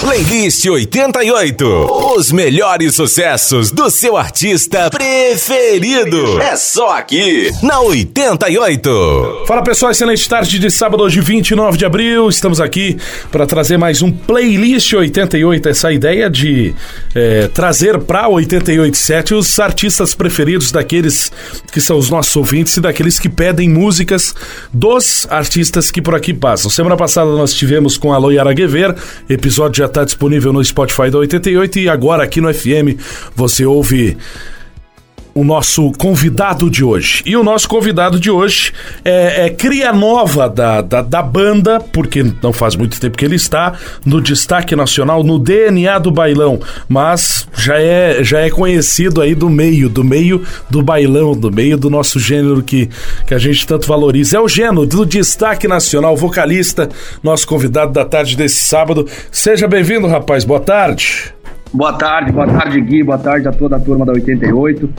Playlist 88. Os melhores sucessos do seu artista preferido. É só aqui, na 88. Fala pessoal, excelente tarde de sábado, hoje 29 de abril. Estamos aqui para trazer mais um Playlist 88. Essa ideia de é, trazer para 887 os artistas preferidos daqueles que são os nossos ouvintes e daqueles que pedem músicas dos artistas que por aqui passam. Semana passada nós tivemos com a Loiara Guever, episódio está disponível no Spotify da 88 e agora aqui no FM você ouve o nosso convidado de hoje. E o nosso convidado de hoje é, é, cria nova da, da, da, banda, porque não faz muito tempo que ele está no destaque nacional, no DNA do bailão, mas já é, já é conhecido aí do meio, do meio do bailão, do meio do nosso gênero que, que a gente tanto valoriza. É o gênero do destaque nacional, vocalista, nosso convidado da tarde desse sábado. Seja bem-vindo, rapaz. Boa tarde. Boa tarde, boa tarde, Gui, boa tarde a toda a turma da 88.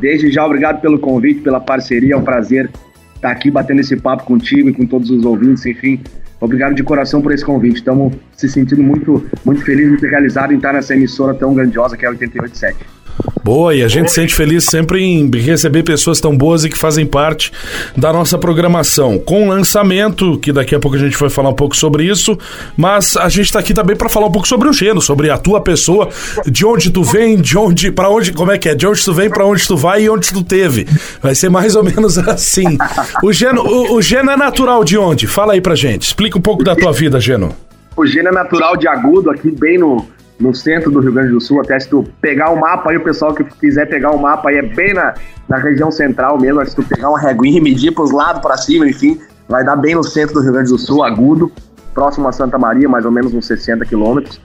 Desde já, obrigado pelo convite, pela parceria, é um prazer estar aqui batendo esse papo contigo e com todos os ouvintes, enfim. Obrigado de coração por esse convite. Estamos se sentindo muito, muito felizes de ter realizado em estar nessa emissora tão grandiosa que é a 887. Boa, e a gente se sente feliz sempre em receber pessoas tão boas e que fazem parte da nossa programação. Com lançamento, que daqui a pouco a gente vai falar um pouco sobre isso, mas a gente está aqui também para falar um pouco sobre o gênero, sobre a tua pessoa, de onde tu vem, de onde, para onde, como é que é, de onde tu vem, para onde tu vai e onde tu teve. Vai ser mais ou menos assim. O Geno, o, o Geno é natural de onde? Fala aí pra gente, explica um pouco da tua vida, Geno. O Geno é natural de Agudo, aqui bem no no centro do Rio Grande do Sul, até se tu pegar o mapa aí, o pessoal que quiser pegar o mapa aí é bem na, na região central mesmo, se tu pegar uma reguinha e medir pros lados, para cima, enfim, vai dar bem no centro do Rio Grande do Sul, agudo, próximo a Santa Maria, mais ou menos uns 60 quilômetros.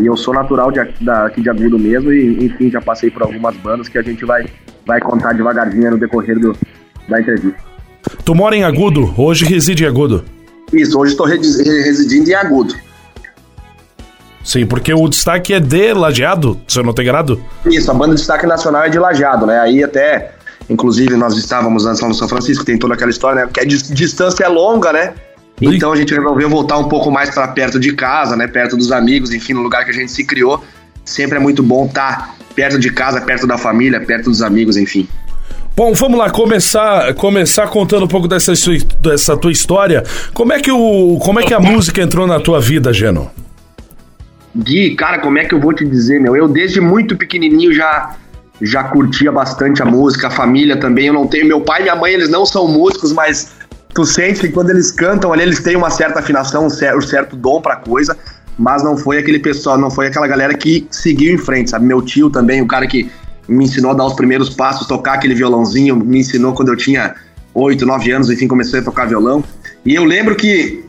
E eu sou natural de, da, aqui de Agudo mesmo e, enfim, já passei por algumas bandas que a gente vai, vai contar devagarzinho no decorrer do, da entrevista. Tu mora em Agudo, hoje reside em Agudo? Isso, hoje estou residindo em Agudo. Sim, porque o destaque é de Lajeado, se eu não tenho errado? Isso, a banda de destaque nacional é de Lajeado, né? Aí até, inclusive, nós estávamos antes lá no São Francisco, tem toda aquela história, né? Que a distância é longa, né? Então a gente resolveu voltar um pouco mais para perto de casa, né? Perto dos amigos, enfim, no lugar que a gente se criou. Sempre é muito bom estar tá perto de casa, perto da família, perto dos amigos, enfim. Bom, vamos lá começar, começar contando um pouco dessa, dessa tua história. Como é que o, como é que a música entrou na tua vida, Geno? Gui, cara, como é que eu vou te dizer, meu? Eu desde muito pequenininho já já curtia bastante a música, a família também. Eu não tenho meu pai e minha mãe, eles não são músicos, mas tu sente que quando eles cantam ali, eles têm uma certa afinação, um certo, um certo dom pra coisa, mas não foi aquele pessoal, não foi aquela galera que seguiu em frente, sabe? Meu tio também, o cara que me ensinou a dar os primeiros passos, tocar aquele violãozinho, me ensinou quando eu tinha 8, 9 anos, enfim, comecei a tocar violão. E eu lembro que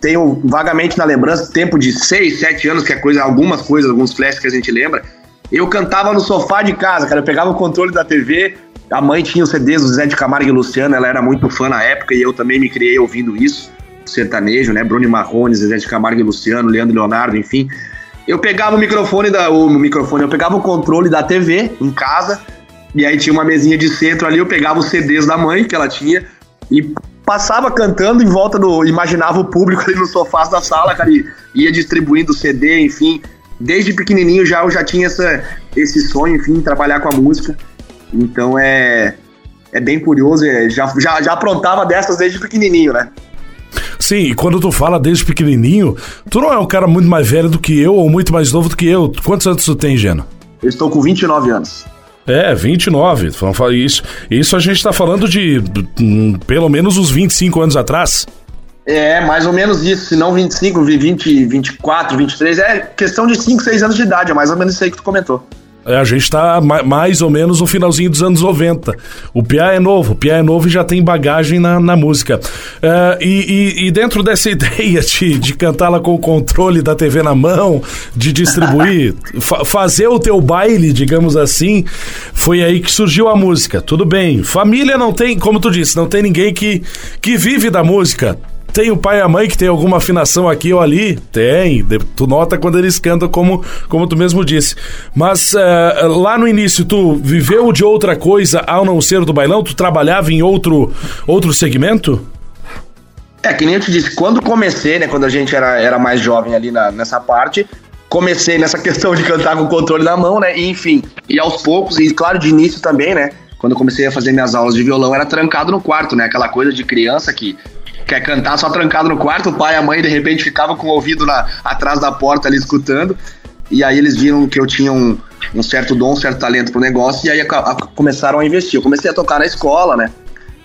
tenho vagamente na lembrança, tempo de 6, 7 anos, que é coisa, algumas coisas, alguns flashes que a gente lembra. Eu cantava no sofá de casa, cara. Eu pegava o controle da TV, a mãe tinha os CDs do Zé de Camargo e Luciano, ela era muito fã na época e eu também me criei ouvindo isso. Sertanejo, né? Bruno Marrone, Zé de Camargo e Luciano, Leandro Leonardo, enfim. Eu pegava o microfone da. O microfone, eu pegava o controle da TV em casa, e aí tinha uma mesinha de centro ali, eu pegava os CDs da mãe que ela tinha e passava cantando em volta do. Imaginava o público ali no sofá da sala, cara, e ia distribuindo CD, enfim. Desde pequenininho já eu já tinha essa, esse sonho, enfim, trabalhar com a música. Então é. É bem curioso, é, já, já, já aprontava dessas desde pequenininho, né? Sim, e quando tu fala desde pequenininho, tu não é um cara muito mais velho do que eu ou muito mais novo do que eu. Quantos anos tu tem, Geno? Eu estou com 29 anos. É, 29. Isso, isso a gente está falando de hum, pelo menos uns 25 anos atrás. É, mais ou menos isso. Se não 25, 20, 24, 23. É questão de 5, 6 anos de idade. É mais ou menos isso aí que tu comentou. É, a gente está mais ou menos no finalzinho dos anos 90. O Pia é novo, o Pia é novo e já tem bagagem na, na música. Uh, e, e, e, dentro dessa ideia de, de cantá-la com o controle da TV na mão, de distribuir, fa fazer o teu baile, digamos assim, foi aí que surgiu a música. Tudo bem. Família não tem, como tu disse, não tem ninguém que, que vive da música tem o pai e a mãe que tem alguma afinação aqui ou ali? Tem. Tu nota quando eles cantam, como, como tu mesmo disse. Mas uh, lá no início, tu viveu de outra coisa ao não ser do bailão? Tu trabalhava em outro, outro segmento? É, que nem eu te disse, quando comecei, né, quando a gente era, era mais jovem ali na, nessa parte, comecei nessa questão de cantar com o controle na mão, né? E, enfim, e aos poucos, e claro, de início também, né? Quando eu comecei a fazer minhas aulas de violão, era trancado no quarto, né? Aquela coisa de criança que quer cantar só trancado no quarto, o pai e a mãe de repente ficavam com o ouvido na, atrás da porta ali escutando. E aí eles viram que eu tinha um, um certo dom, um certo talento pro negócio, e aí a, a, começaram a investir. Eu comecei a tocar na escola, né?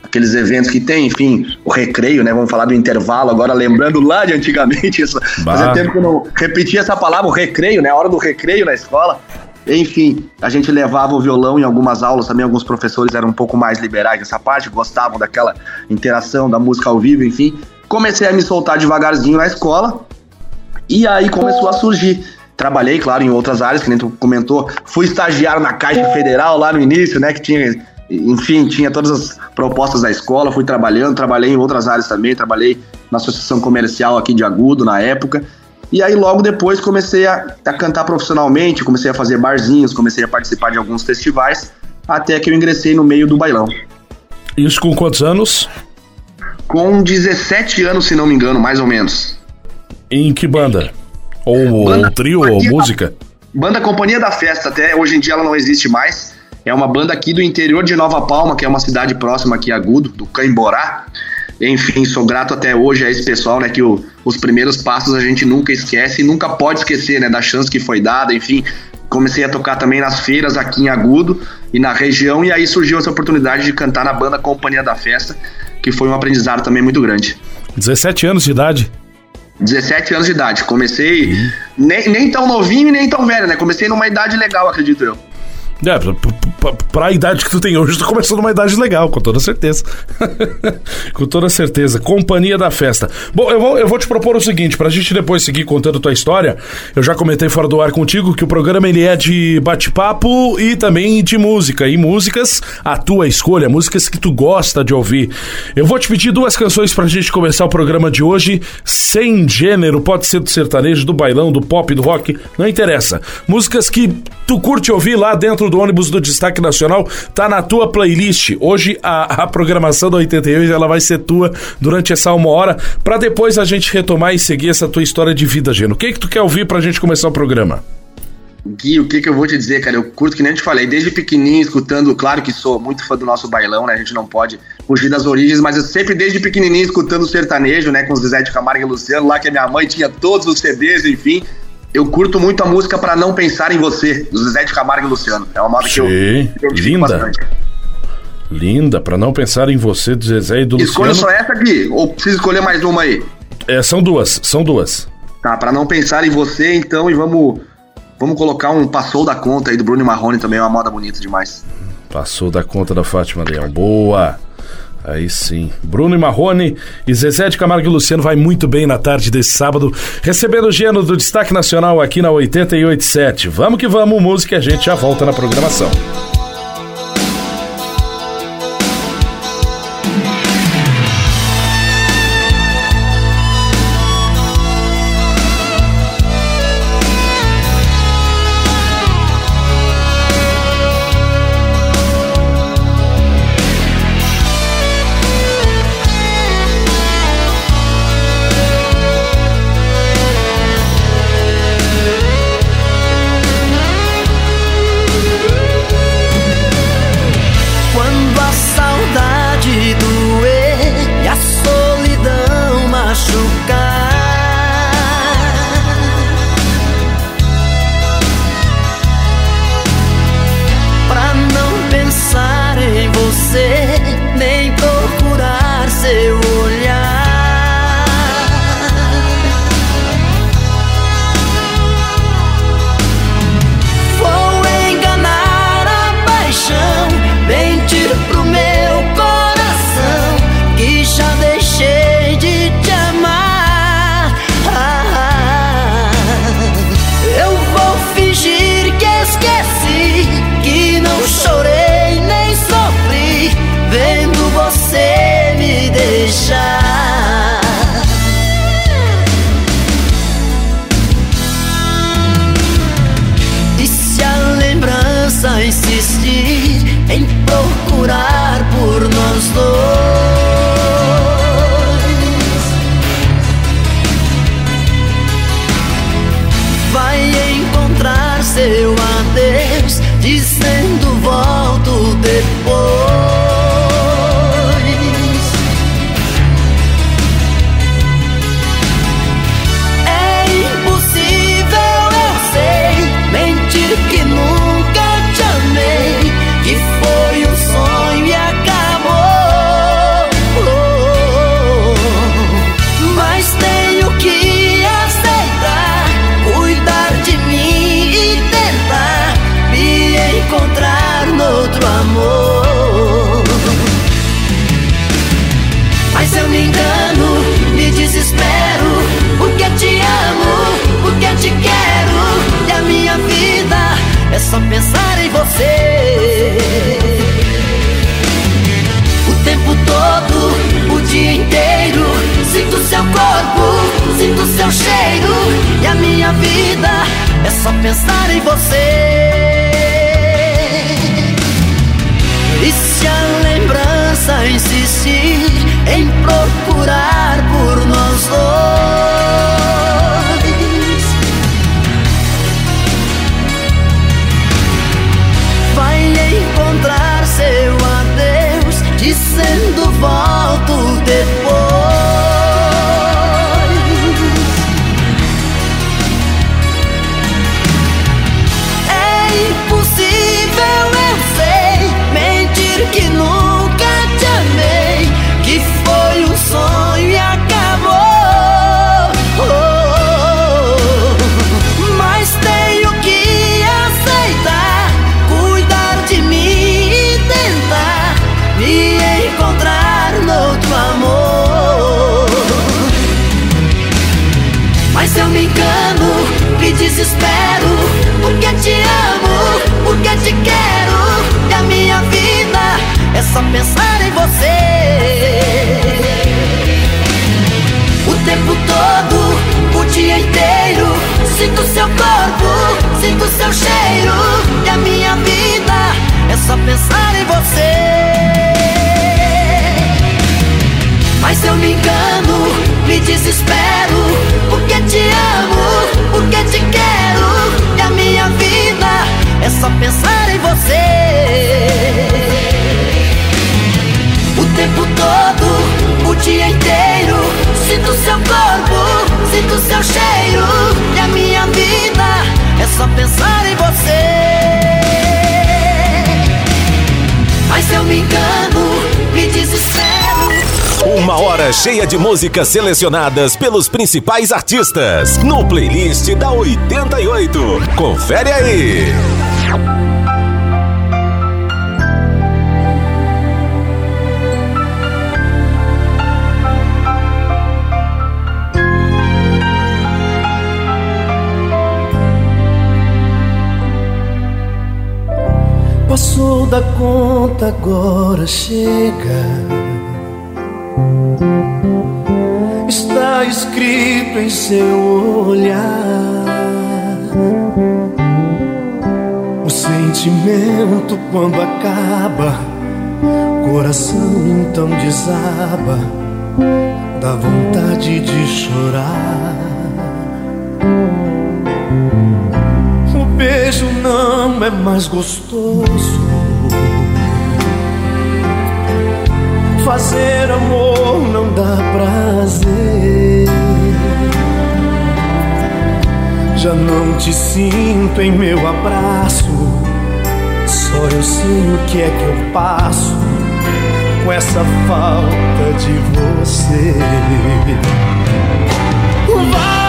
Aqueles eventos que tem, enfim, o recreio, né? Vamos falar do intervalo agora, lembrando lá de antigamente, isso, fazia tempo que eu não repetia essa palavra, o recreio, né? A hora do recreio na escola. Enfim, a gente levava o violão em algumas aulas também, alguns professores eram um pouco mais liberais nessa parte, gostavam daquela interação da música ao vivo, enfim. Comecei a me soltar devagarzinho na escola e aí começou a surgir. Trabalhei, claro, em outras áreas, que nem tu comentou. Fui estagiário na Caixa Federal lá no início, né, que tinha, enfim, tinha todas as propostas da escola, fui trabalhando, trabalhei em outras áreas também, trabalhei na Associação Comercial aqui de Agudo na época. E aí logo depois comecei a, a cantar profissionalmente, comecei a fazer barzinhos, comecei a participar de alguns festivais, até que eu ingressei no meio do bailão. Isso com quantos anos? Com 17 anos, se não me engano, mais ou menos. Em que banda? Ou, banda, ou trio, ou música? Banda Companhia da Festa, até hoje em dia ela não existe mais. É uma banda aqui do interior de Nova Palma, que é uma cidade próxima aqui a Agudo, do Caimborá. Enfim, sou grato até hoje a esse pessoal, né? Que o, os primeiros passos a gente nunca esquece e nunca pode esquecer, né? Da chance que foi dada, enfim. Comecei a tocar também nas feiras aqui em Agudo e na região, e aí surgiu essa oportunidade de cantar na banda Companhia da Festa, que foi um aprendizado também muito grande. 17 anos de idade. 17 anos de idade. Comecei uhum. nem, nem tão novinho e nem tão velho, né? Comecei numa idade legal, acredito eu. É, pra, pra, pra, idade que tu tem hoje, tu começou numa idade legal, com toda certeza. com toda certeza. Companhia da festa. Bom, eu vou, eu vou te propor o seguinte, pra gente depois seguir contando tua história, eu já comentei fora do ar contigo que o programa ele é de bate-papo e também de música. E músicas, a tua escolha, músicas que tu gosta de ouvir. Eu vou te pedir duas canções pra gente começar o programa de hoje, sem gênero, pode ser do sertanejo, do bailão, do pop, do rock, não interessa. Músicas que tu curte ouvir lá dentro do ônibus do Destaque Nacional tá na tua playlist. Hoje a, a programação da 88 ela vai ser tua durante essa uma hora para depois a gente retomar e seguir essa tua história de vida, Geno. O que que tu quer ouvir pra gente começar o programa? Gui, o que que eu vou te dizer, cara? Eu curto que nem te falei, desde pequenininho, escutando, claro que sou muito fã do nosso bailão, né? A gente não pode fugir das origens, mas eu sempre desde pequenininho escutando sertanejo, né? Com os Zezé de Camargo e Luciano, lá que a minha mãe tinha todos os CDs, enfim eu curto muito a música para não pensar em você, do Zezé de Camargo e Luciano. É uma moda que eu, eu linda. Bastante. Linda, para não pensar em você, do Zezé e do Escolha Luciano. Escolha só essa aqui, ou preciso escolher mais uma aí? É, são duas, são duas. Tá, para não pensar em você, então, e vamos vamos colocar um Passou da Conta aí do Bruno Marrone também, é uma moda bonita demais. Passou da conta da Fátima Leão. Boa! Aí sim. Bruno e Marrone e Zezé de Camargo e Luciano vai muito bem na tarde desse sábado, recebendo o gênero do Destaque Nacional aqui na 887. Vamos que vamos, música, a gente já volta na programação. Dizendo volto depois. Só pensar em você. O tempo todo, o dia inteiro, sinto seu corpo, sinto seu cheiro. E a minha vida é só pensar em você. E se a lembrança insistir em procurar por nós dois? Dizendo volto depois. Desespero, porque te amo, porque te quero. E a minha vida é só pensar em você. O tempo todo, o dia inteiro, sinto seu corpo, sinto seu cheiro. E a minha vida é só pensar em você. Mas eu me engano, me desespero, porque te amo, porque te quero. E a minha vida é só pensar em você. O tempo todo, o dia inteiro, sinto seu corpo, sinto seu cheiro. E a minha vida é só pensar em você. Mas eu me engano, me desespero. Uma hora cheia de músicas selecionadas pelos principais artistas no playlist da 88. Confere aí. Passou da conta, agora chega Está escrito em seu olhar O sentimento quando acaba Coração então desaba Dá vontade de chorar. O beijo não é mais gostoso Fazer amor não dá prazer. Já não te sinto em meu abraço. Só eu sei o que é que eu passo com essa falta de você. Vai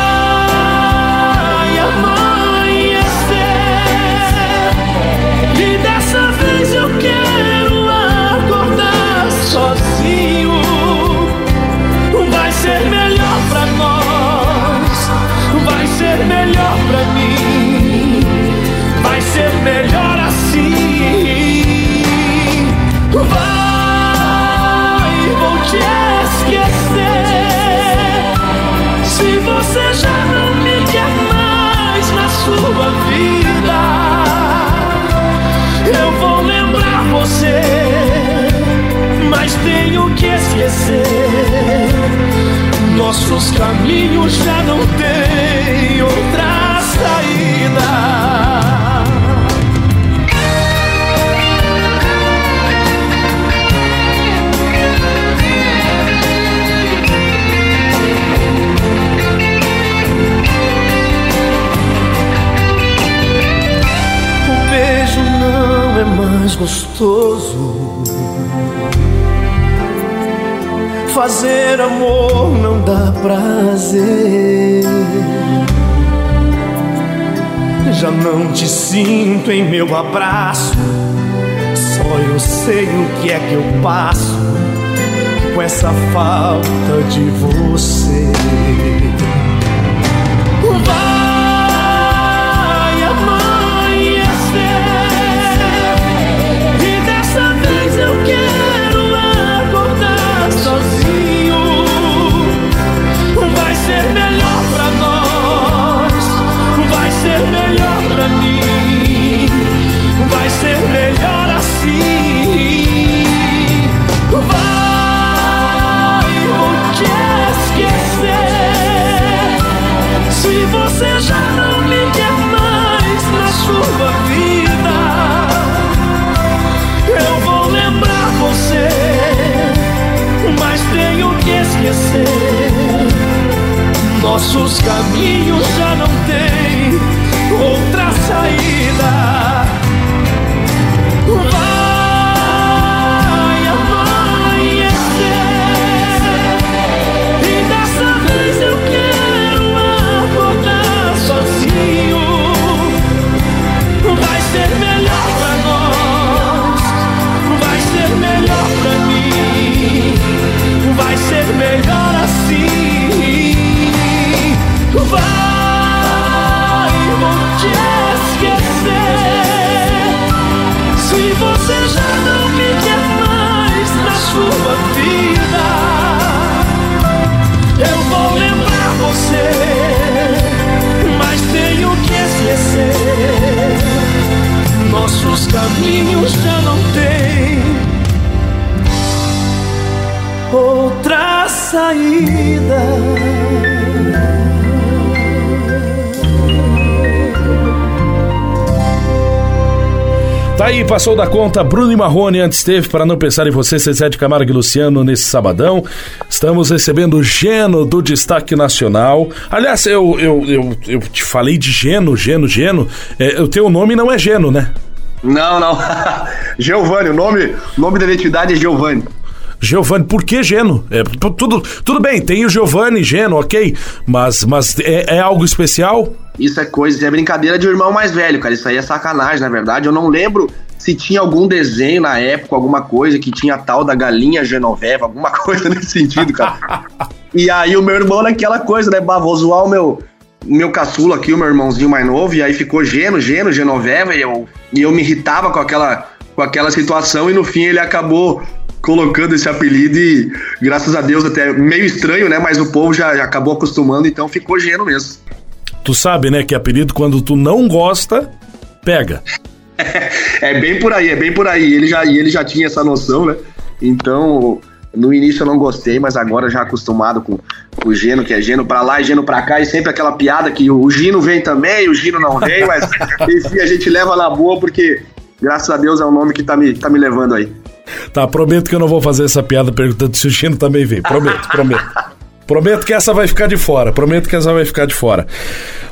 Vai, vou te esquecer. Se você já não me quer mais na sua vida, eu vou lembrar você, mas tenho que esquecer. Nossos caminhos já não têm outra saída. Mais gostoso. Fazer amor não dá prazer. Já não te sinto em meu abraço. Só eu sei o que é que eu passo com essa falta de você. nossos passou da conta Bruno e Marrone antes teve para não pensar em você, Cezé de Camargo e Luciano nesse sabadão. Estamos recebendo o Geno do Destaque Nacional. Aliás, eu, eu, eu, eu te falei de Geno, Geno, Geno. É, o teu nome não é Geno, né? Não, não. Giovanni, o nome, nome da identidade é Giovanni. Giovanni, por que Geno? É, tudo, tudo bem, tem o Giovanni, Geno, ok, mas, mas é, é, algo especial? Isso é coisa, é brincadeira de um irmão mais velho, cara. Isso aí é sacanagem, na verdade. Eu não lembro se tinha algum desenho na época, alguma coisa que tinha tal da galinha genoveva, alguma coisa nesse sentido, cara. e aí o meu irmão naquela coisa, né? Bah, vou zoar o meu, meu caçula aqui, o meu irmãozinho mais novo, e aí ficou Geno, Geno, Genoveva, e eu, e eu me irritava com aquela, com aquela situação, e no fim ele acabou colocando esse apelido e, graças a Deus, até meio estranho, né? Mas o povo já, já acabou acostumando, então ficou Geno mesmo. Tu sabe, né, que apelido quando tu não gosta, pega. É bem por aí, é bem por aí. Ele já, ele já tinha essa noção, né? Então, no início eu não gostei, mas agora já acostumado com, com o Geno, que é Geno pra lá e Geno pra cá, e sempre aquela piada que o Gino vem também, o Gino não vem, mas enfim, a gente leva na boa porque, graças a Deus, é o nome que tá me, tá me levando aí. Tá, prometo que eu não vou fazer essa piada perguntando se o Gino também vem. Prometo, prometo. Prometo que essa vai ficar de fora. Prometo que essa vai ficar de fora.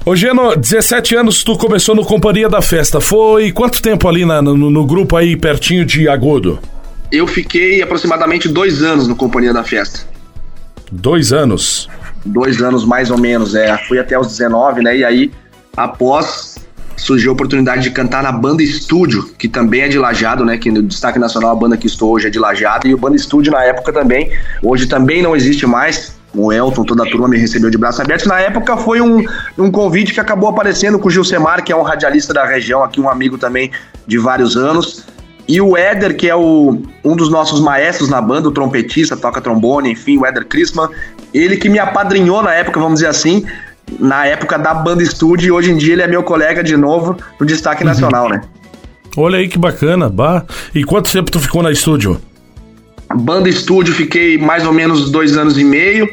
Ô, Geno, 17 anos tu começou no Companhia da Festa. Foi quanto tempo ali na, no, no grupo aí pertinho de Agudo? Eu fiquei aproximadamente dois anos no Companhia da Festa. Dois anos? Dois anos mais ou menos, é. Fui até os 19, né? E aí, após, surgiu a oportunidade de cantar na Banda Estúdio, que também é de Lajado, né? Que no Destaque Nacional a banda que estou hoje é de Lajado. E o Banda Estúdio na época também, hoje também não existe mais. O Elton, toda a turma me recebeu de braços abertos. Na época foi um, um convite que acabou aparecendo com o Gilcemar, que é um radialista da região, aqui um amigo também de vários anos. E o Éder, que é o, um dos nossos maestros na banda, o trompetista, toca trombone, enfim, o Éder Christman, ele que me apadrinhou na época, vamos dizer assim, na época da banda estúdio, e hoje em dia ele é meu colega de novo no Destaque uhum. Nacional, né? Olha aí que bacana, bah. E quanto tempo tu ficou na estúdio? Banda estúdio, fiquei mais ou menos dois anos e meio.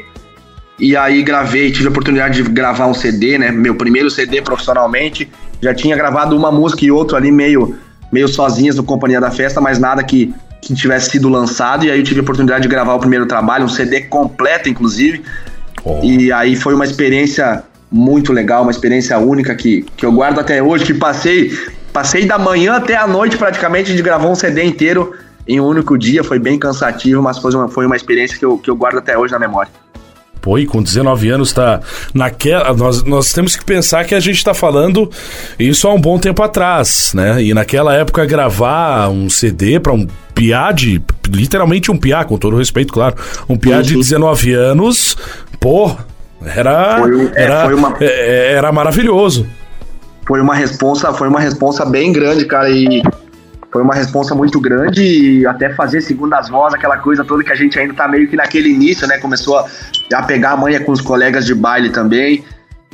E aí gravei, tive a oportunidade de gravar um CD, né? Meu primeiro CD profissionalmente. Já tinha gravado uma música e outro ali meio meio sozinhas no Companhia da Festa, mas nada que, que tivesse sido lançado. E aí eu tive a oportunidade de gravar o primeiro trabalho, um CD completo, inclusive. Oh. E aí foi uma experiência muito legal, uma experiência única que, que eu guardo até hoje, que passei Passei da manhã até a noite praticamente de gravar um CD inteiro em um único dia. Foi bem cansativo, mas foi uma, foi uma experiência que eu, que eu guardo até hoje na memória. Pô, e com 19 anos tá naquela. Nós, nós temos que pensar que a gente tá falando isso há um bom tempo atrás, né? E naquela época gravar um CD para um piá de. Literalmente um piá, com todo respeito, claro. Um piá de 19 anos, pô, era. Foi, é, era, uma... É, é, era maravilhoso. Foi uma responsa, foi uma responsa bem grande, cara, e foi uma responsa muito grande e até fazer segundas vozes, aquela coisa toda que a gente ainda tá meio que naquele início, né? Começou a, pegar a manha com os colegas de baile também.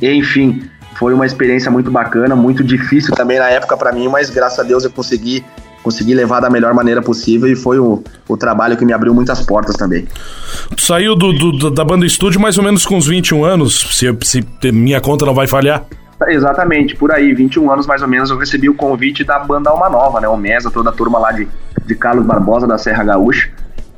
Enfim, foi uma experiência muito bacana, muito difícil também na época para mim, mas graças a Deus eu consegui consegui levar da melhor maneira possível e foi o, o trabalho que me abriu muitas portas também. Tu saiu do, do, da banda estúdio mais ou menos com uns 21 anos, se, se minha conta não vai falhar? Exatamente, por aí, 21 anos mais ou menos, eu recebi o convite da banda Alma Nova, né? O Mesa, toda a turma lá de, de Carlos Barbosa da Serra Gaúcha.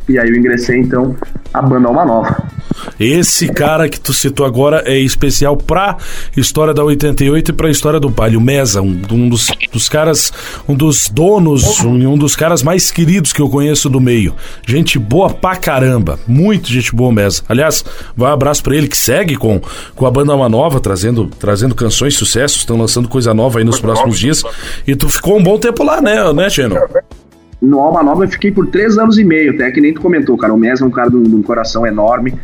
E aí eu ingressei então a banda Alma Nova. Esse cara que tu citou agora é especial pra história da 88 e pra história do baile. O Mesa, um, um dos, dos, caras, um dos donos, um, um, dos caras mais queridos que eu conheço do meio. Gente boa pra caramba. Muito gente boa, Mesa. Aliás, vai um abraço pra ele que segue com, com a banda Alma Nova, trazendo, trazendo canções, sucessos, estão lançando coisa nova aí nos próximos dias. E tu ficou um bom tempo lá, né, né, Geno? No Alma Nova eu fiquei por três anos e meio, até que nem tu comentou, cara. O Mesa é um cara de um coração enorme.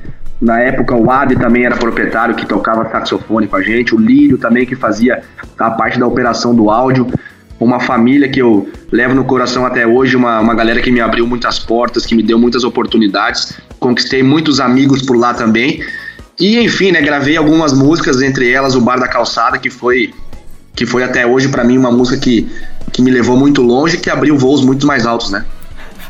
Na época o Adi também era proprietário que tocava saxofone com a gente, o Lírio também que fazia a parte da operação do áudio. Uma família que eu levo no coração até hoje, uma, uma galera que me abriu muitas portas, que me deu muitas oportunidades. Conquistei muitos amigos por lá também. E enfim, né, gravei algumas músicas, entre elas o Bar da Calçada, que foi que foi até hoje para mim uma música que, que me levou muito longe e que abriu voos muito mais altos, né?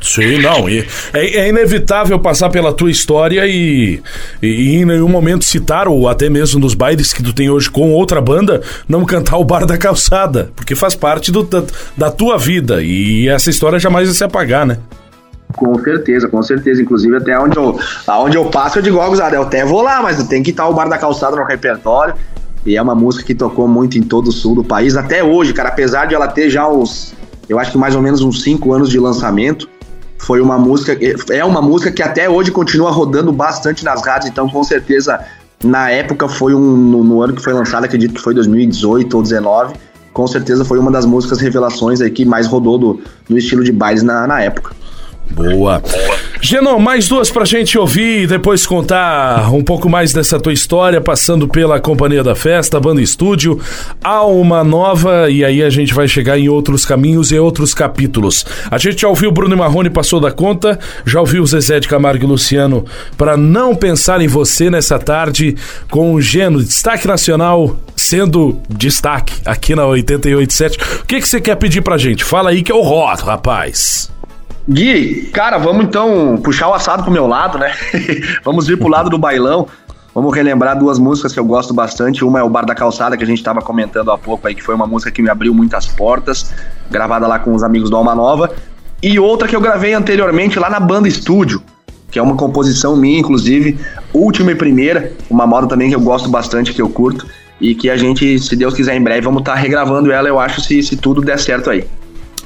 Sim, não. E é, é, inevitável passar pela tua história e, e, em nenhum momento citar, ou até mesmo nos bailes que tu tem hoje com outra banda, não cantar o Bar da Calçada, porque faz parte do, da, da tua vida e essa história jamais vai se apagar, né? Com certeza, com certeza. Inclusive, até onde eu, aonde eu passo, eu digo, ó, oh, eu até vou lá, mas tem que estar o Bar da Calçada no repertório. E é uma música que tocou muito em todo o sul do país, até hoje, cara. Apesar de ela ter já uns, eu acho que mais ou menos uns 5 anos de lançamento, foi uma música, é uma música que até hoje continua rodando bastante nas rádios, então com certeza na época foi um, no, no ano que foi lançado, acredito que foi 2018 ou 2019, com certeza foi uma das músicas revelações aí que mais rodou do, no estilo de bailes na, na época. Boa. Genon, mais duas pra gente ouvir e depois contar um pouco mais dessa tua história, passando pela Companhia da Festa, Banda Estúdio, Alma Nova, e aí a gente vai chegar em outros caminhos e outros capítulos. A gente já ouviu Bruno Marrone passou da conta, já ouviu Zezé de Camargo e Luciano para não pensar em você nessa tarde com o Geno, destaque nacional sendo destaque aqui na 887. O que, que você quer pedir pra gente? Fala aí que eu rodo, rapaz. Gui, cara, vamos então puxar o assado pro meu lado, né? vamos vir pro lado do bailão. Vamos relembrar duas músicas que eu gosto bastante. Uma é o Bar da Calçada, que a gente estava comentando há pouco aí, que foi uma música que me abriu muitas portas, gravada lá com os amigos do Alma Nova. E outra que eu gravei anteriormente lá na Banda Estúdio, que é uma composição minha, inclusive, última e primeira, uma moda também que eu gosto bastante, que eu curto, e que a gente, se Deus quiser, em breve vamos estar tá regravando ela, eu acho, se, se tudo der certo aí.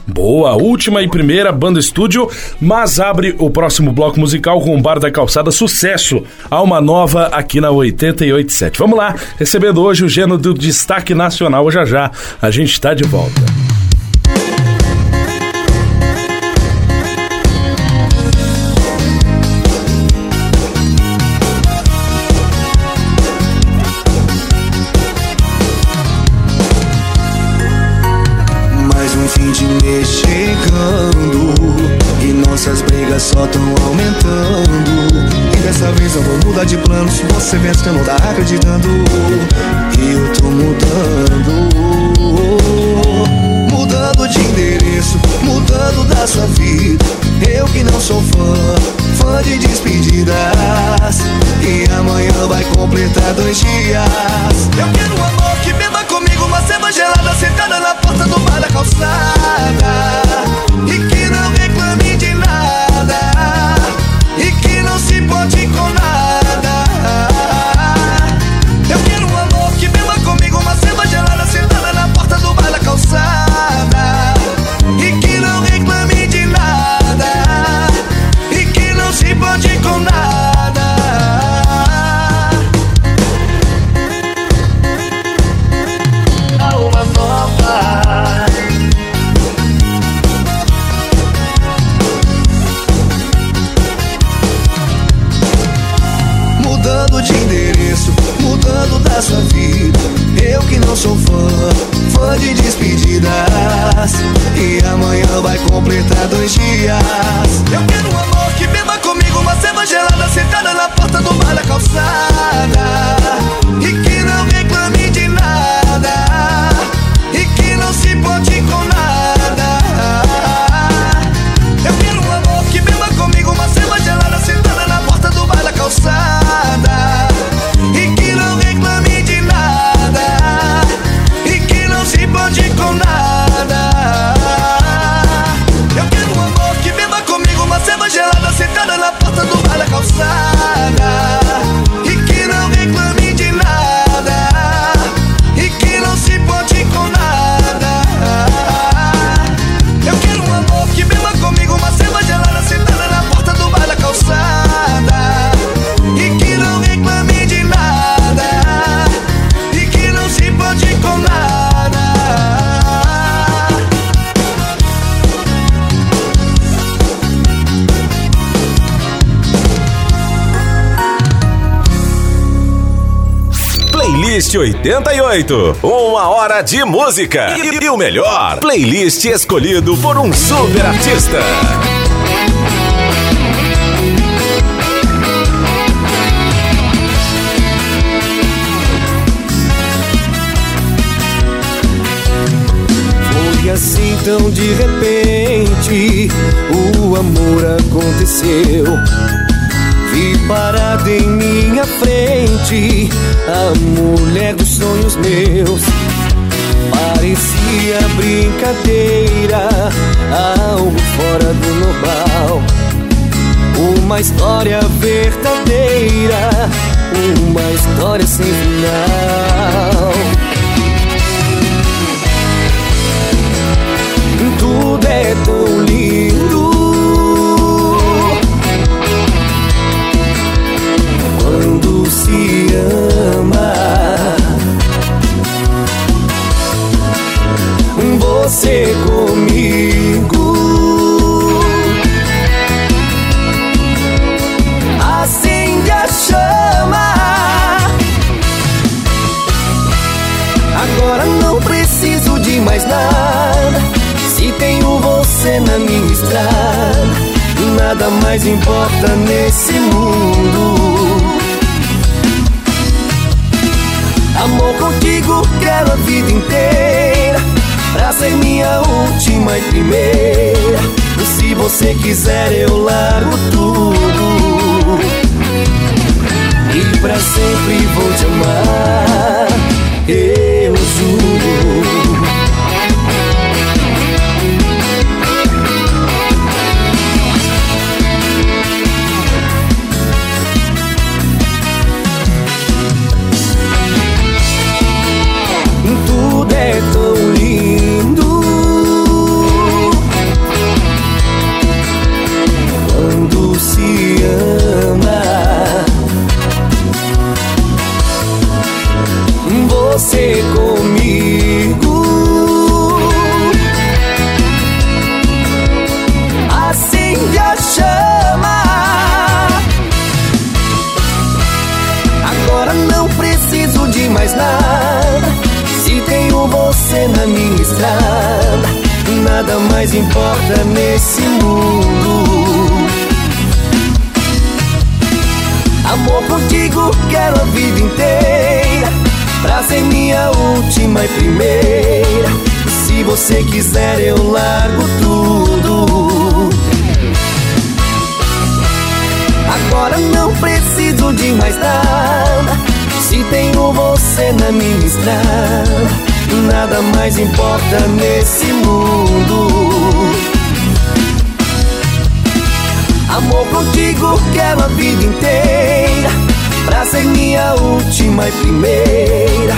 Boa, última e primeira banda estúdio, mas abre o próximo bloco musical com o Bar da Calçada, sucesso, alma nova aqui na 887. Vamos lá, recebendo hoje o gênero do destaque nacional já já. A gente está de volta. Você pensa que eu não tá acreditando. E eu tô mudando. Mudando de endereço Mudando da sua vida. Eu que não sou fã Fã de despedidas. E amanhã vai completar dois dias. Eu quero um amor que beba comigo Uma cerveja gelada sentada na porta do bar da calçada Playlist 88. Uma hora de música. E, e o melhor, playlist escolhido por um super artista. Foi assim tão de repente o amor aconteceu. Vi parada em minha frente a mulher dos sonhos meus. Parecia brincadeira, algo fora do normal. Uma história verdadeira, uma história sem final. Tudo é tão lindo importa Agora não preciso de mais nada. Se tenho você na minha estrada, nada mais importa nesse mundo. Amor contigo quero a vida inteira, pra ser minha última e primeira.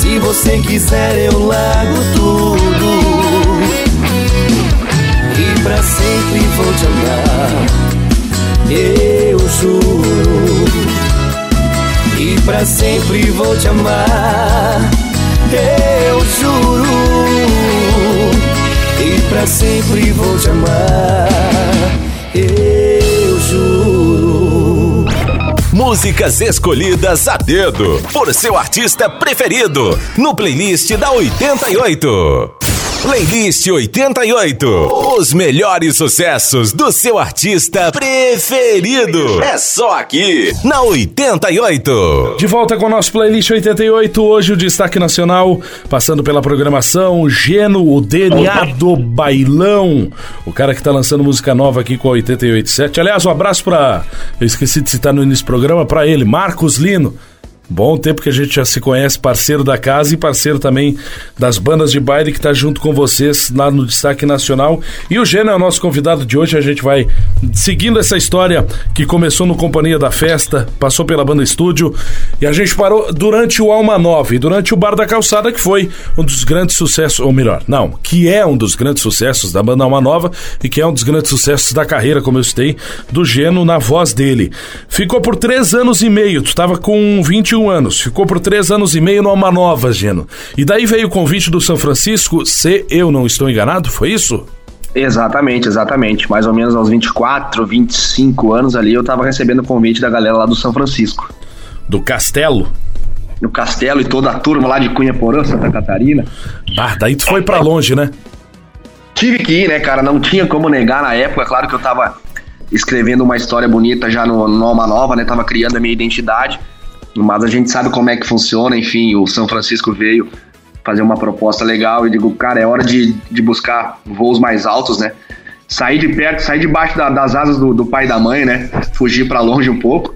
Se você quiser, eu largo tudo. E pra sempre vou te amar eu juro. E pra sempre vou te amar, eu juro. E pra sempre vou te amar, eu juro. Músicas escolhidas a dedo por seu artista preferido no playlist da 88. Playlist 88. Os melhores sucessos do seu artista preferido. É só aqui na 88. De volta com o nosso playlist 88, hoje o destaque nacional, passando pela programação, Geno, o DNA do bailão, o cara que tá lançando música nova aqui com a 887. Aliás, um abraço pra, eu esqueci de citar no início do programa, pra ele, Marcos Lino. Bom tempo que a gente já se conhece, parceiro da casa e parceiro também das bandas de baile que está junto com vocês lá no Destaque Nacional. E o Gênio é o nosso convidado de hoje. A gente vai seguindo essa história que começou no Companhia da Festa, passou pela banda Estúdio e a gente parou durante o Alma Nova e durante o Bar da Calçada, que foi um dos grandes sucessos, ou melhor, não, que é um dos grandes sucessos da banda Alma Nova e que é um dos grandes sucessos da carreira, como eu citei, do Geno na voz dele. Ficou por três anos e meio, tu estava com 21 anos, ficou por três anos e meio no Alma Nova, Geno. E daí veio o convite do São Francisco, se eu não estou enganado, foi isso? Exatamente, exatamente. Mais ou menos aos 24, 25 anos ali, eu tava recebendo o convite da galera lá do São Francisco. Do Castelo? no Castelo e toda a turma lá de Cunha Porã, Santa Catarina. Ah, daí tu foi para longe, né? Tive que ir, né, cara? Não tinha como negar na época. É claro que eu tava escrevendo uma história bonita já no, Alma Nova, né? Tava criando a minha identidade. Mas a gente sabe como é que funciona. Enfim, o São Francisco veio fazer uma proposta legal e digo, cara, é hora de, de buscar voos mais altos, né? Sair de perto, sair debaixo da, das asas do, do pai e da mãe, né? Fugir para longe um pouco.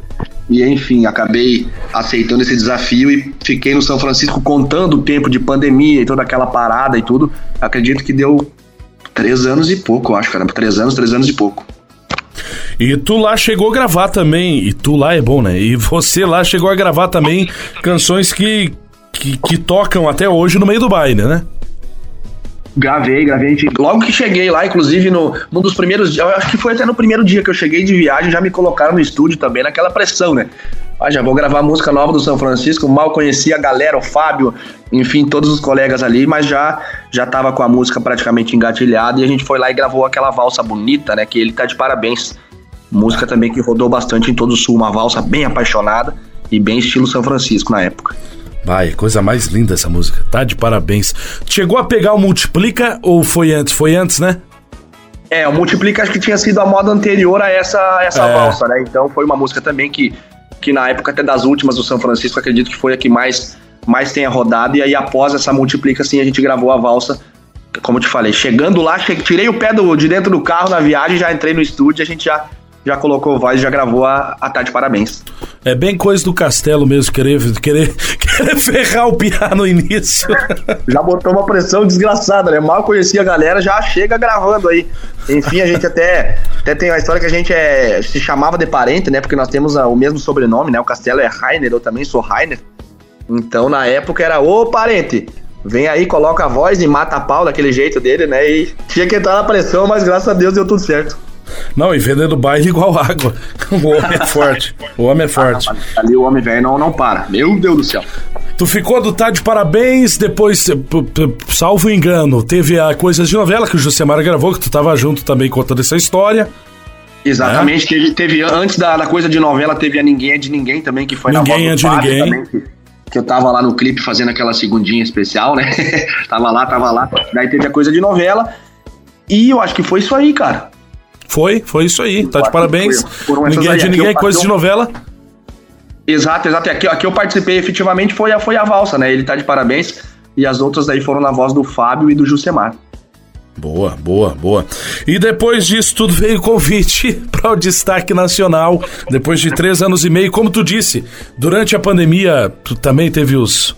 E enfim, acabei aceitando esse desafio e fiquei no São Francisco contando o tempo de pandemia e toda aquela parada e tudo. Acredito que deu três anos e pouco, eu acho, cara. Três anos, três anos e pouco. E tu lá chegou a gravar também, e tu lá é bom, né? E você lá chegou a gravar também canções que, que, que tocam até hoje no meio do baile, né? Gravei, gravei. Logo que cheguei lá, inclusive no, num dos primeiros dias, acho que foi até no primeiro dia que eu cheguei de viagem, já me colocaram no estúdio também, naquela pressão, né? Ah, já vou gravar música nova do São Francisco, mal conhecia a galera, o Fábio, enfim, todos os colegas ali, mas já já tava com a música praticamente engatilhada e a gente foi lá e gravou aquela valsa bonita, né? Que ele tá de parabéns. Música também que rodou bastante em todo o sul, uma valsa bem apaixonada e bem estilo São Francisco na época. Vai, coisa mais linda essa música. Tá de parabéns. Chegou a pegar o Multiplica ou foi antes? Foi antes, né? É, o Multiplica acho que tinha sido a moda anterior a essa, essa é. valsa, né? Então foi uma música também que, que na época até das últimas do São Francisco, acredito que foi a que mais, mais tenha rodado. E aí após essa Multiplica, assim, a gente gravou a valsa, como eu te falei. Chegando lá, tirei o pé do, de dentro do carro na viagem, já entrei no estúdio, a gente já já colocou voz e já gravou a, a Tarde Parabéns. É bem coisa do Castelo mesmo, querer, querer, querer ferrar o piano no início. já botou uma pressão desgraçada, né? Mal conhecia a galera, já chega gravando aí. Enfim, a gente até, até tem uma história que a gente é, se chamava de parente, né? Porque nós temos o mesmo sobrenome, né? O Castelo é Rainer, eu também sou Rainer. Então, na época era, ô parente, vem aí, coloca a voz e mata a pau daquele jeito dele, né? E tinha que entrar na pressão, mas graças a Deus deu tudo certo. Não, e vendendo baile igual água. O homem é forte. O homem é forte. Ah, ali o homem velho não, não para. Meu Deus do céu. Tu ficou do Tá de parabéns, depois, salvo engano, teve a Coisas de Novela que o Josemar gravou, que tu tava junto também contando essa história. Exatamente, é? teve, teve, antes da, da, coisa de novela, teve a Ninguém é de Ninguém também, que foi ninguém na voz do é de ninguém. também, que, que, eu tava lá no clipe fazendo aquela segundinha especial, né? tava lá, tava lá. Daí teve a coisa de novela. E eu acho que foi isso aí, cara. Foi, foi isso aí. Tá de parabéns. Ninguém é de ninguém, coisa de novela. Exato, exato. Aqui, aqui eu participei efetivamente foi a, foi a valsa, né? Ele tá de parabéns. E as outras daí foram na voz do Fábio e do Jusemar. Boa, boa, boa. E depois disso tudo veio o convite para o destaque nacional. Depois de três anos e meio, como tu disse, durante a pandemia, tu também teve os,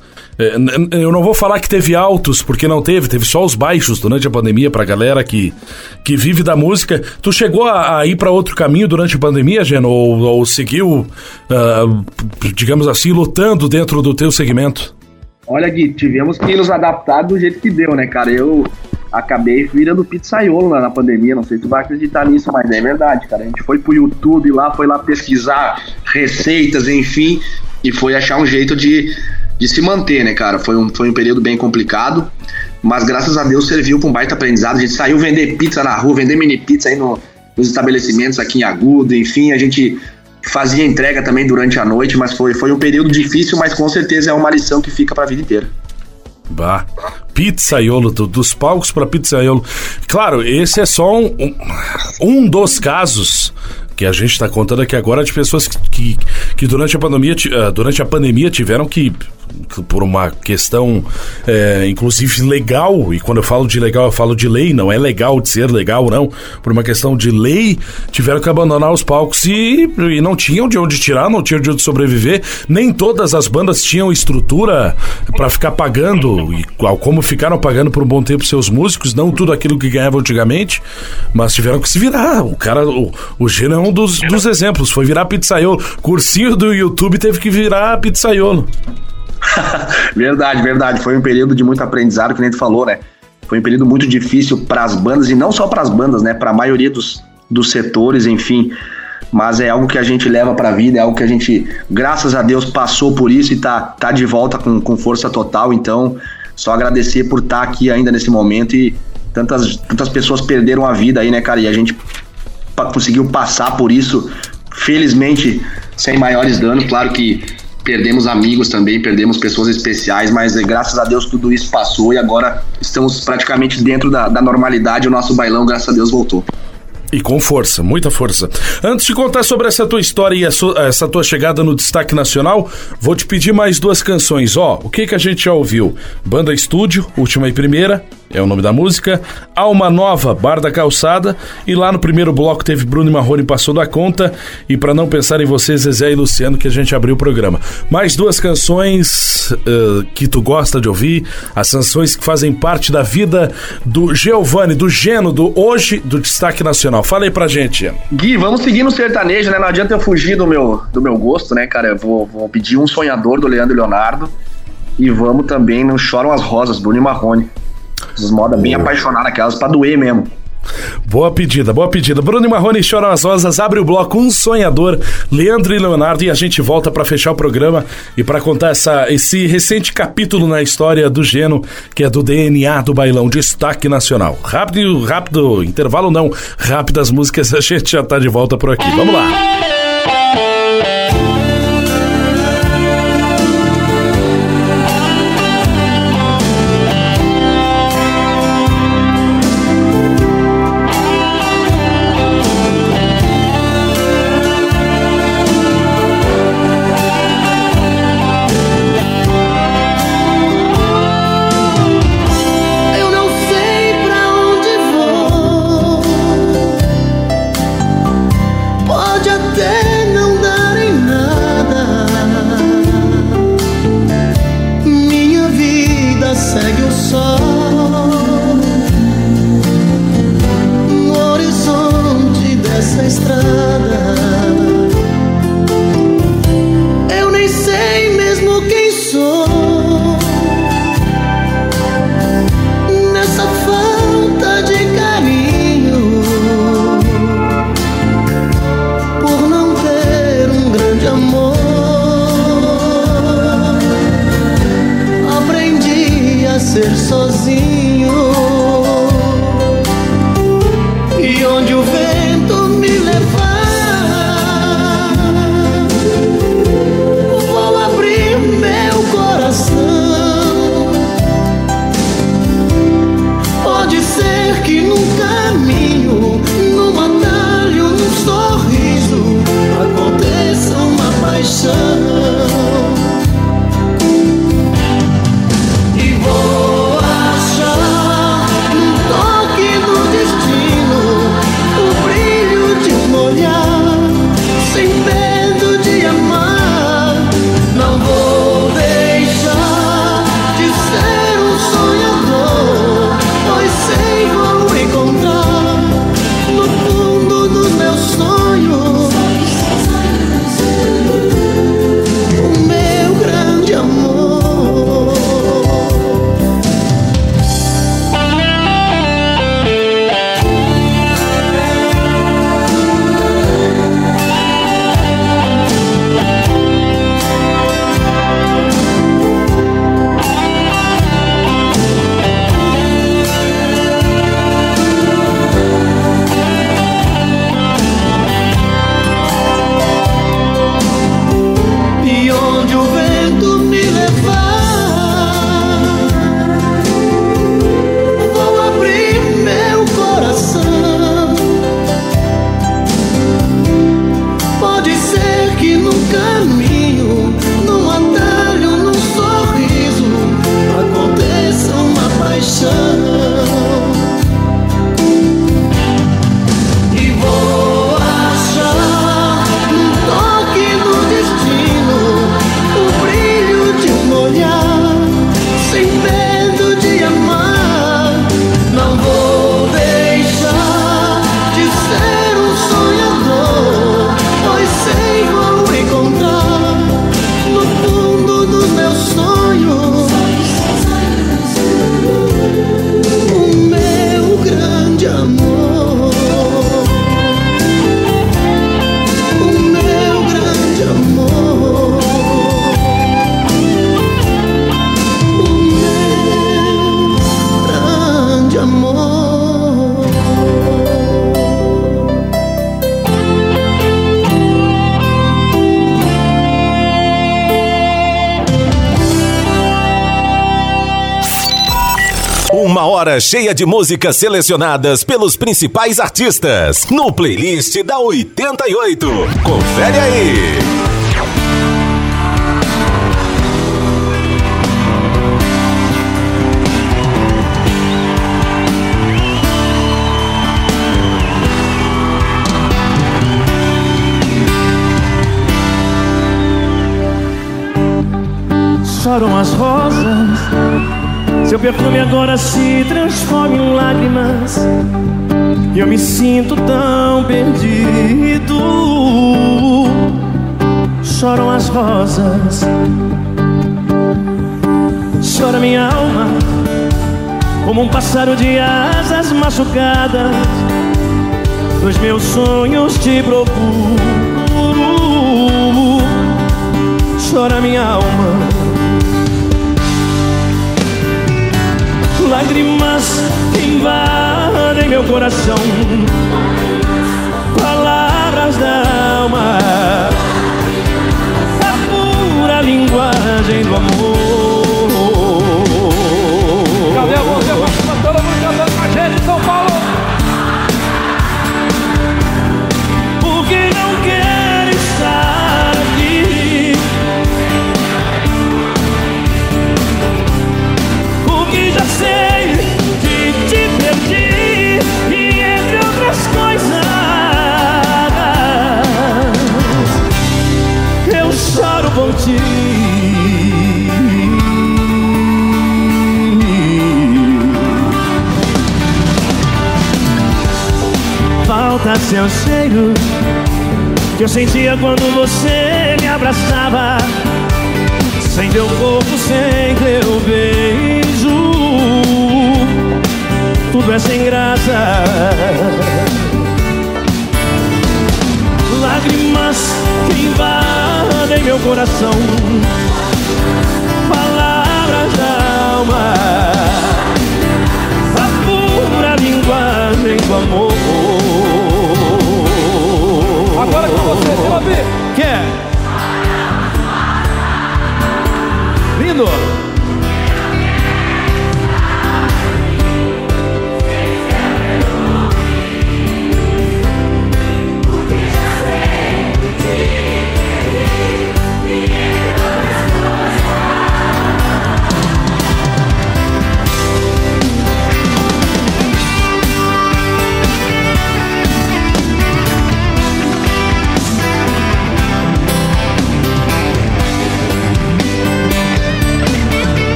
eu não vou falar que teve altos, porque não teve, teve só os baixos durante a pandemia pra galera que, que vive da música. Tu chegou a, a ir para outro caminho durante a pandemia, Geno, ou, ou seguiu, uh, digamos assim, lutando dentro do teu segmento? Olha, Gui, tivemos que nos adaptar do jeito que deu, né, cara? Eu acabei virando pizzaiolo na, na pandemia, não sei se tu vai acreditar nisso, mas é verdade, cara. A gente foi pro YouTube lá, foi lá pesquisar receitas, enfim, e foi achar um jeito de de se manter, né, cara? Foi um, foi um período bem complicado, mas graças a Deus serviu para um baita aprendizado. A gente saiu vender pizza na rua, vender mini pizza aí no, nos estabelecimentos aqui em Agudo, enfim, a gente fazia entrega também durante a noite, mas foi, foi um período difícil, mas com certeza é uma lição que fica para a vida inteira. Bah, pizzaiolo, dos palcos para pizzaiolo. Claro, esse é só um, um, dos casos que a gente está contando aqui agora de pessoas que, que, que durante, a pandemia, uh, durante a pandemia tiveram que por uma questão, é, inclusive legal, e quando eu falo de legal, eu falo de lei, não é legal de ser legal, não. Por uma questão de lei, tiveram que abandonar os palcos e, e não tinham de onde tirar, não tinham de onde sobreviver. Nem todas as bandas tinham estrutura para ficar pagando, e como ficaram pagando por um bom tempo seus músicos, não tudo aquilo que ganhavam antigamente, mas tiveram que se virar. O cara, o, o é um dos, dos exemplos, foi virar pizzaiolo. Cursinho do YouTube teve que virar pizzaiolo. verdade, verdade. Foi um período de muito aprendizado, que nem tu falou, né? Foi um período muito difícil para as bandas e não só para as bandas, né? Para a maioria dos, dos setores, enfim. Mas é algo que a gente leva para a vida, é algo que a gente, graças a Deus, passou por isso e tá, tá de volta com, com força total. Então, só agradecer por estar tá aqui ainda nesse momento e tantas, tantas pessoas perderam a vida aí, né, cara? E a gente conseguiu passar por isso, felizmente, sem maiores danos. Claro que perdemos amigos também, perdemos pessoas especiais, mas eh, graças a Deus tudo isso passou e agora estamos praticamente dentro da, da normalidade. O nosso bailão, graças a Deus, voltou. E com força, muita força. Antes de contar sobre essa tua história e essa tua chegada no destaque nacional, vou te pedir mais duas canções. Ó, o que que a gente já ouviu? Banda Estúdio, última e primeira, é o nome da música. Alma Nova, Bar da Calçada. E lá no primeiro bloco teve Bruno e Marrone passou da conta. E para não pensar em vocês, Zezé e Luciano, que a gente abriu o programa. Mais duas canções uh, que tu gosta de ouvir, as canções que fazem parte da vida do Giovanni, do Geno, do hoje do Destaque Nacional. Fala aí pra gente. Gui, vamos seguir no sertanejo, né? Não adianta eu fugir do meu, do meu gosto, né, cara? Eu vou, vou pedir um sonhador do Leandro Leonardo. E vamos também no Choram as Rosas, Bruno e Marrone. As modas bem apaixonadas, aquelas pra doer mesmo. Boa pedida, boa pedida. Bruno e Marrone choram as rosas, abre o bloco Um Sonhador, Leandro e Leonardo, e a gente volta para fechar o programa e para contar essa, esse recente capítulo na história do Geno, que é do DNA do bailão, destaque nacional. Rápido, rápido, intervalo não, rápidas músicas, a gente já tá de volta por aqui. Vamos lá. Hora cheia de músicas selecionadas pelos principais artistas no playlist da 88. Confere aí. choram as rosas. Seu perfume agora se transforma em lágrimas. E eu me sinto tão perdido. Choram as rosas. Chora minha alma, como um pássaro de asas machucadas. Dos meus sonhos te procuro. Chora minha alma lágrimas invadem meu coração. Palavras da alma, a pura linguagem do amor. Falta seu cheiro que eu sentia quando você me abraçava. Sem teu corpo, sem teu beijo, tudo é sem graça. Lágrimas que invadem meu coração Palavras da alma A pura linguagem do amor Agora com você, Silobi Quer? Lindo!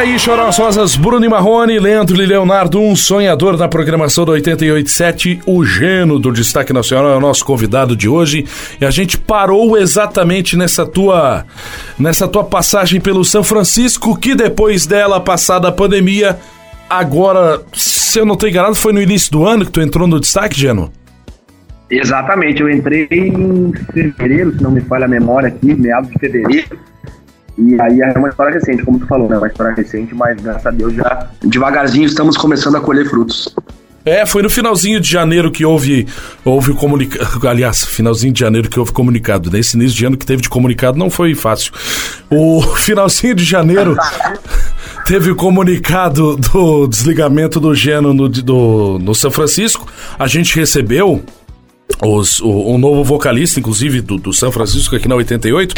Aí, choram as rosas, Bruno e Marrone, Leandro e Leonardo, um sonhador da programação do 887, o Geno do Destaque Nacional é o nosso convidado de hoje. E a gente parou exatamente nessa tua, nessa tua passagem pelo São Francisco, que depois dela, passada a pandemia, agora, se eu não estou enganado, foi no início do ano que tu entrou no Destaque, Geno? Exatamente, eu entrei em fevereiro, se não me falha a memória aqui, meados de fevereiro. E aí é uma história recente, como tu falou, né? Uma história recente, mas graças a Deus já devagarzinho estamos começando a colher frutos. É, foi no finalzinho de janeiro que houve, houve comunicado. Aliás, finalzinho de janeiro que houve comunicado. Nesse início de ano que teve de comunicado não foi fácil. O finalzinho de janeiro teve o comunicado do desligamento do Geno no, do, no São Francisco. A gente recebeu os, o, o, novo vocalista, inclusive, do, do São Francisco, aqui na 88,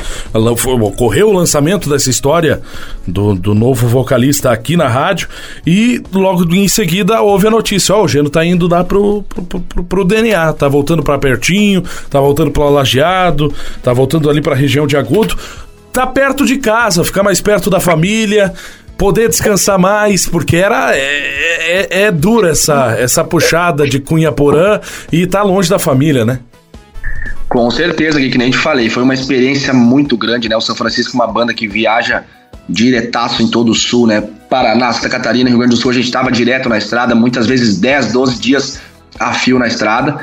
ocorreu o lançamento dessa história do, do novo vocalista aqui na rádio e logo em seguida houve a notícia, ó, o Geno tá indo lá pro, pro, pro, pro DNA, tá voltando para pertinho, tá voltando para Lajeado, tá voltando ali para a região de Agudo, tá perto de casa, ficar mais perto da família. Poder descansar mais, porque era é, é, é dura essa, essa puxada de Cunha Porã e tá longe da família, né? Com certeza, que nem te falei, foi uma experiência muito grande, né? O São Francisco é uma banda que viaja diretaço em todo o sul, né? Paraná, Santa Catarina, Rio Grande do Sul, a gente estava direto na estrada, muitas vezes 10, 12 dias a fio na estrada.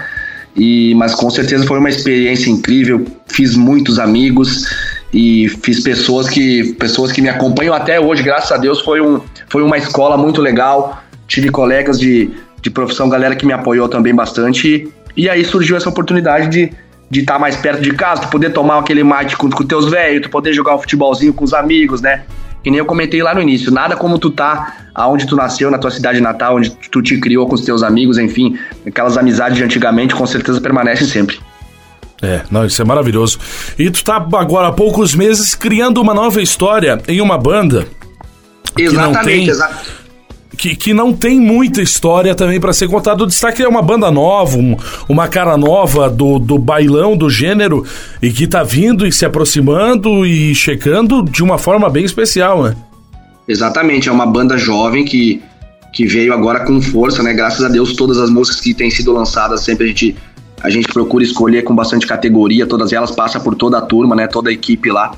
E, mas com certeza foi uma experiência incrível. Fiz muitos amigos e fiz pessoas que pessoas que me acompanham até hoje, graças a Deus, foi, um, foi uma escola muito legal. Tive colegas de, de profissão, galera que me apoiou também bastante. E, e aí surgiu essa oportunidade de de estar tá mais perto de casa, tu poder tomar aquele mate com, com teus velhos, tu poder jogar um futebolzinho com os amigos, né? Que nem eu comentei lá no início, nada como tu tá aonde tu nasceu, na tua cidade natal, onde tu te criou com os teus amigos, enfim, aquelas amizades de antigamente com certeza permanecem sempre. É, não, isso é maravilhoso. E tu tá agora há poucos meses criando uma nova história em uma banda. Exatamente, exatamente que, que não tem muita história também para ser contado. O destaque é uma banda nova, um, uma cara nova do, do bailão, do gênero, e que tá vindo e se aproximando e checando de uma forma bem especial, né? Exatamente, é uma banda jovem que, que veio agora com força, né? Graças a Deus, todas as músicas que têm sido lançadas, sempre a gente, a gente procura escolher com bastante categoria, todas elas passam por toda a turma, né? Toda a equipe lá.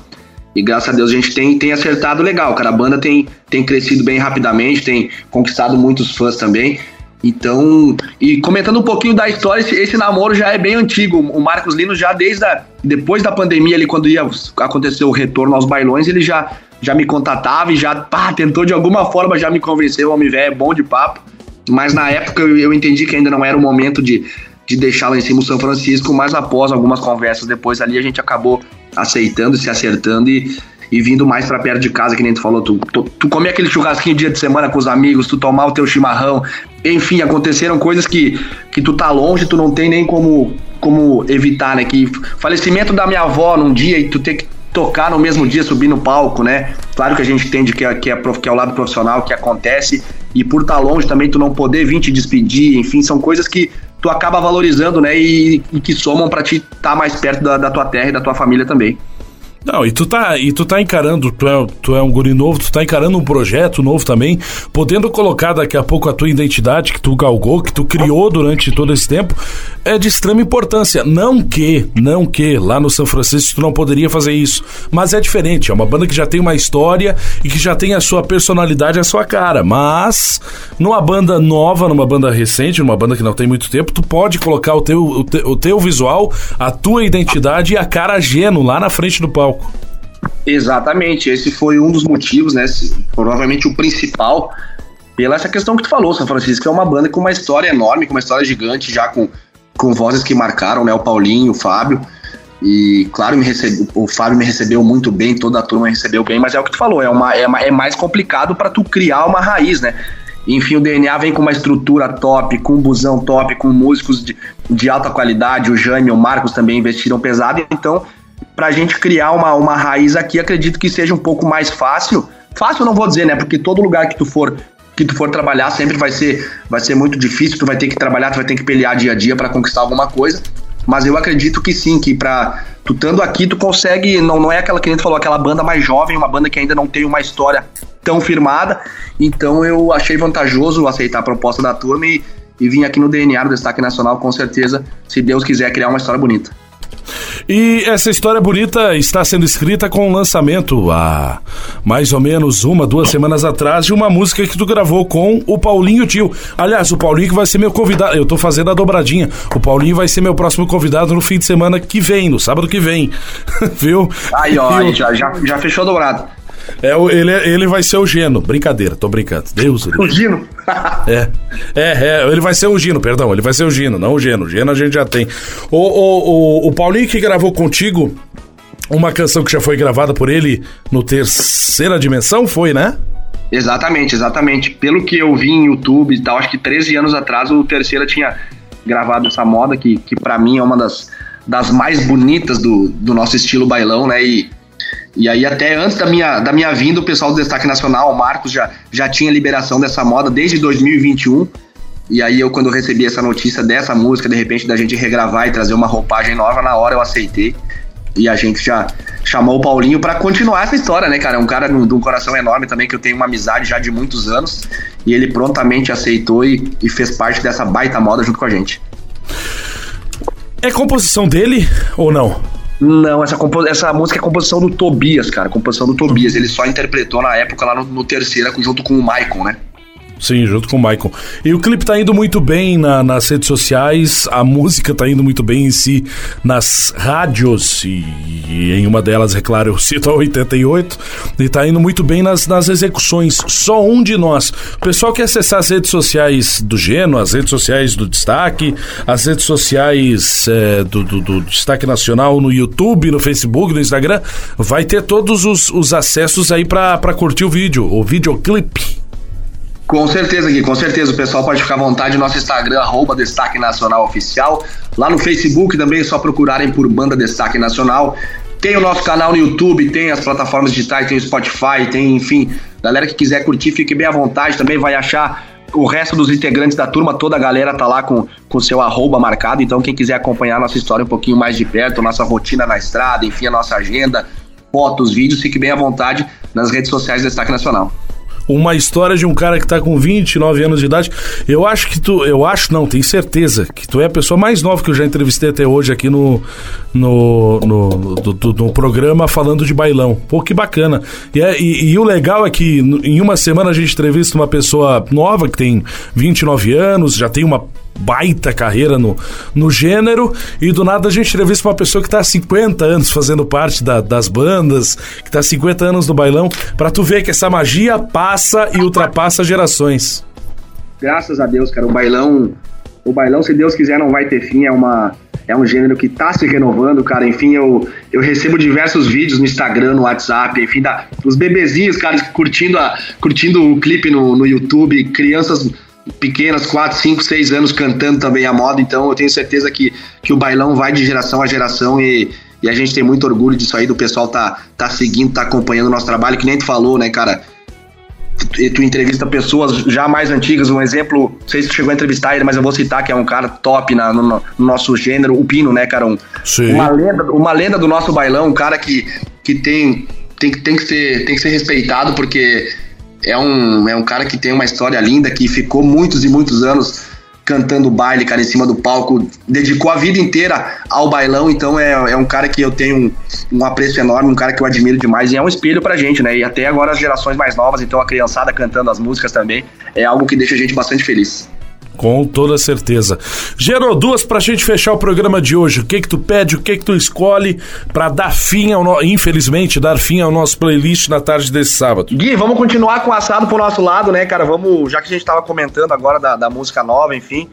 E graças a Deus a gente tem, tem acertado legal, cara. A banda tem, tem crescido bem rapidamente, tem conquistado muitos fãs também. Então, e comentando um pouquinho da história, esse, esse, namoro já é bem antigo. O Marcos Lino já desde a, depois da pandemia, ali, quando ia acontecer o retorno aos bailões, ele já, já me contatava e já pá, tentou de alguma forma já me convencer. O homem velho é bom de papo. Mas na época eu, eu entendi que ainda não era o momento de, de deixar lá em cima o São Francisco, mas após algumas conversas depois ali, a gente acabou aceitando, se acertando e, e vindo mais para perto de casa, que nem tu falou. Tu, tu, tu comer aquele churrasquinho dia de semana com os amigos, tu tomar o teu chimarrão. Enfim, aconteceram coisas que, que tu tá longe, tu não tem nem como, como evitar, né? Que falecimento da minha avó num dia e tu ter que tocar no mesmo dia, subir no palco, né? Claro que a gente entende que é, que é, que é o lado profissional que acontece, e por estar tá longe também tu não poder vir te despedir, enfim, são coisas que tu acaba valorizando, né? E, e que somam para te estar tá mais perto da, da tua terra e da tua família também. Não, e tu tá, e tu tá encarando, tu é, tu é um guri novo, tu tá encarando um projeto novo também, podendo colocar daqui a pouco a tua identidade que tu galgou, que tu criou durante todo esse tempo, é de extrema importância. Não que, não que lá no São Francisco tu não poderia fazer isso, mas é diferente, é uma banda que já tem uma história e que já tem a sua personalidade, a sua cara, mas numa banda nova, numa banda recente, numa banda que não tem muito tempo, tu pode colocar o teu, o teu, o teu visual, a tua identidade e a cara geno lá na frente do palco palco. Exatamente, esse foi um dos motivos, né? Provavelmente o principal, pela essa questão que tu falou, São Francisco é uma banda com uma história enorme, com uma história gigante, já com, com vozes que marcaram, né? O Paulinho, o Fábio. E claro, me recebe, o Fábio me recebeu muito bem, toda a turma recebeu bem, mas é o que tu falou, é, uma, é, uma, é mais complicado para tu criar uma raiz, né? Enfim, o DNA vem com uma estrutura top, com um busão top, com músicos de, de alta qualidade. O Jaime o Marcos também investiram pesado, então para a gente criar uma, uma raiz aqui, acredito que seja um pouco mais fácil. Fácil não vou dizer, né? Porque todo lugar que tu for que tu for trabalhar sempre vai ser vai ser muito difícil, tu vai ter que trabalhar, tu vai ter que pelear dia a dia para conquistar alguma coisa. Mas eu acredito que sim, que para tu estando aqui tu consegue, não não é aquela que a gente falou, aquela banda mais jovem, uma banda que ainda não tem uma história tão firmada. Então eu achei vantajoso aceitar a proposta da turma e, e vim aqui no DNA do Destaque Nacional com certeza, se Deus quiser criar uma história bonita. E essa história bonita está sendo escrita com o lançamento há mais ou menos uma, duas semanas atrás de uma música que tu gravou com o Paulinho Tio. Aliás, o Paulinho que vai ser meu convidado. Eu tô fazendo a dobradinha. O Paulinho vai ser meu próximo convidado no fim de semana que vem, no sábado que vem. Viu? Aí, ó, aí, já, já, já fechou dobrado. É, ele, ele vai ser o Geno. Brincadeira, tô brincando. Deus. O Gino? é. é. É, ele vai ser o Gino, perdão. Ele vai ser o Gino, não o Geno. O Geno a gente já tem. O, o, o, o Paulinho que gravou contigo uma canção que já foi gravada por ele no Terceira Dimensão, foi, né? Exatamente, exatamente. Pelo que eu vi em YouTube e tal, acho que 13 anos atrás o Terceira tinha gravado essa moda, que, que para mim é uma das, das mais bonitas do, do nosso estilo bailão, né? E e aí, até antes da minha, da minha vinda, o pessoal do Destaque Nacional, o Marcos, já, já tinha liberação dessa moda desde 2021. E aí, eu, quando recebi essa notícia dessa música, de repente, da gente regravar e trazer uma roupagem nova, na hora eu aceitei. e a gente já chamou o Paulinho para continuar essa história, né, cara? É um cara de um coração enorme também, que eu tenho uma amizade já de muitos anos, e ele prontamente aceitou e, e fez parte dessa baita moda junto com a gente. É composição dele ou não? Não, essa, essa música é composição do Tobias, cara. Composição do Tobias. Ele só interpretou na época lá no, no Terceira junto com o Michael, né? Sim, junto com o Michael. E o clipe tá indo muito bem na, nas redes sociais, a música tá indo muito bem em si nas rádios, e, e, em uma delas, é claro, eu cito a 88, e tá indo muito bem nas, nas execuções. Só um de nós. O pessoal quer acessar as redes sociais do Geno, as redes sociais do Destaque, as redes sociais é, do, do, do, Destaque Nacional no YouTube, no Facebook, no Instagram, vai ter todos os, os acessos aí para curtir o vídeo, o videoclipe. Com certeza, Gui, com certeza. O pessoal pode ficar à vontade. Nosso Instagram, arroba Destaque Nacional Oficial. Lá no Facebook também é só procurarem por Banda Destaque Nacional. Tem o nosso canal no YouTube, tem as plataformas digitais, tem o Spotify, tem, enfim. Galera que quiser curtir, fique bem à vontade. Também vai achar o resto dos integrantes da turma, toda a galera tá lá com o seu arroba marcado. Então, quem quiser acompanhar nossa história um pouquinho mais de perto, nossa rotina na estrada, enfim, a nossa agenda, fotos, vídeos, fique bem à vontade nas redes sociais do Destaque Nacional uma história de um cara que tá com 29 anos de idade. Eu acho que tu, eu acho não, tenho certeza que tu é a pessoa mais nova que eu já entrevistei até hoje aqui no no, no, do, programa falando de bailão. Pô, que bacana. E, é, e, e, o legal é que em uma semana a gente entrevista uma pessoa nova que tem 29 anos, já tem uma baita carreira no, no gênero e do nada a gente entrevista uma pessoa que está há 50 anos fazendo parte da, das bandas, que está há 50 anos no bailão, para tu ver que essa magia passa e ultrapassa gerações. Graças a Deus, cara, o bailão, o bailão, se Deus quiser, não vai ter fim, é uma é um gênero que está se renovando, cara. Enfim, eu, eu recebo diversos vídeos no Instagram, no WhatsApp, enfim, da, os bebezinhos, cara, curtindo, a, curtindo o clipe no, no YouTube, crianças pequenas, 4, 5, 6 anos cantando também a moda, então eu tenho certeza que, que o bailão vai de geração a geração e, e a gente tem muito orgulho disso aí, do pessoal tá, tá seguindo, tá acompanhando o nosso trabalho, que nem tu falou, né, cara? Tu, tu entrevista pessoas já mais antigas, um exemplo, não sei se tu chegou a entrevistar ele, mas eu vou citar que é um cara top na, no, no nosso gênero, o Pino, né, cara? Um, uma, lenda, uma lenda do nosso bailão, um cara que, que tem, tem, tem, que ser, tem que ser respeitado, porque é um, é um cara que tem uma história linda, que ficou muitos e muitos anos cantando baile, cara, em cima do palco, dedicou a vida inteira ao bailão, então é, é um cara que eu tenho um, um apreço enorme, um cara que eu admiro demais e é um espelho pra gente, né? E até agora as gerações mais novas, então a criançada cantando as músicas também, é algo que deixa a gente bastante feliz. Com toda certeza. Gerou duas pra gente fechar o programa de hoje. O que que tu pede, o que que tu escolhe para dar fim ao no... infelizmente, dar fim ao nosso playlist na tarde desse sábado? Gui, vamos continuar com o assado pro nosso lado, né, cara? Vamos, já que a gente tava comentando agora da, da música nova, enfim,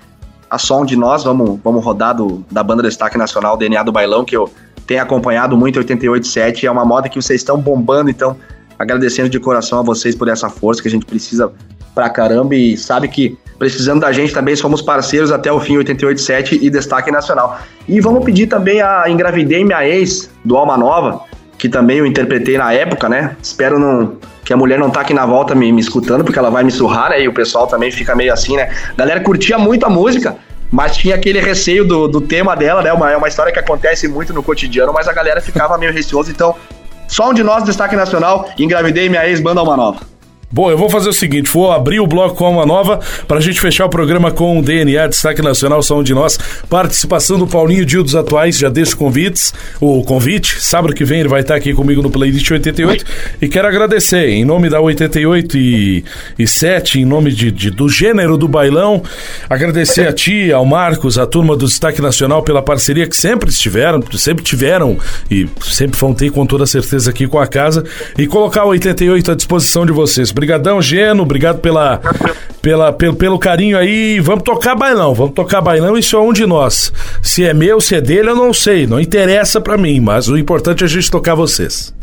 a som de nós, vamos, vamos rodar do, da banda Destaque Nacional, DNA do Bailão, que eu tenho acompanhado muito 887, é uma moda que vocês estão bombando, então agradecendo de coração a vocês por essa força que a gente precisa pra caramba e sabe que precisando da gente também, somos parceiros até o fim 887 e destaque nacional. E vamos pedir também a Engravidei Minha Ex, do Alma Nova, que também eu interpretei na época, né? Espero não, que a mulher não tá aqui na volta me, me escutando, porque ela vai me surrar, né? O pessoal também fica meio assim, né? A galera curtia muito a música, mas tinha aquele receio do, do tema dela, né? Uma, é uma história que acontece muito no cotidiano, mas a galera ficava meio receosa. Então, só um de nós, destaque nacional, engravidei minha ex, banda Alma Nova. Bom, eu vou fazer o seguinte, vou abrir o bloco com uma nova para a gente fechar o programa com o DNA Destaque Nacional São de Nós, participação do Paulinho Dio dos Atuais, já deixo convites, o convite, sábado que vem ele vai estar aqui comigo no Playlist 88 e quero agradecer em nome da 88 e, e 7, em nome de, de, do gênero do bailão, agradecer a ti, ao Marcos, a turma do Destaque Nacional pela parceria que sempre estiveram, sempre tiveram e sempre vão ter com toda certeza aqui com a casa. E colocar o 88 à disposição de vocês. Obrigadão, Geno. Obrigado pela, pela, pelo, pelo carinho aí. Vamos tocar bailão. Vamos tocar bailão. Isso é um de nós. Se é meu, se é dele, eu não sei. Não interessa para mim. Mas o importante é a gente tocar vocês.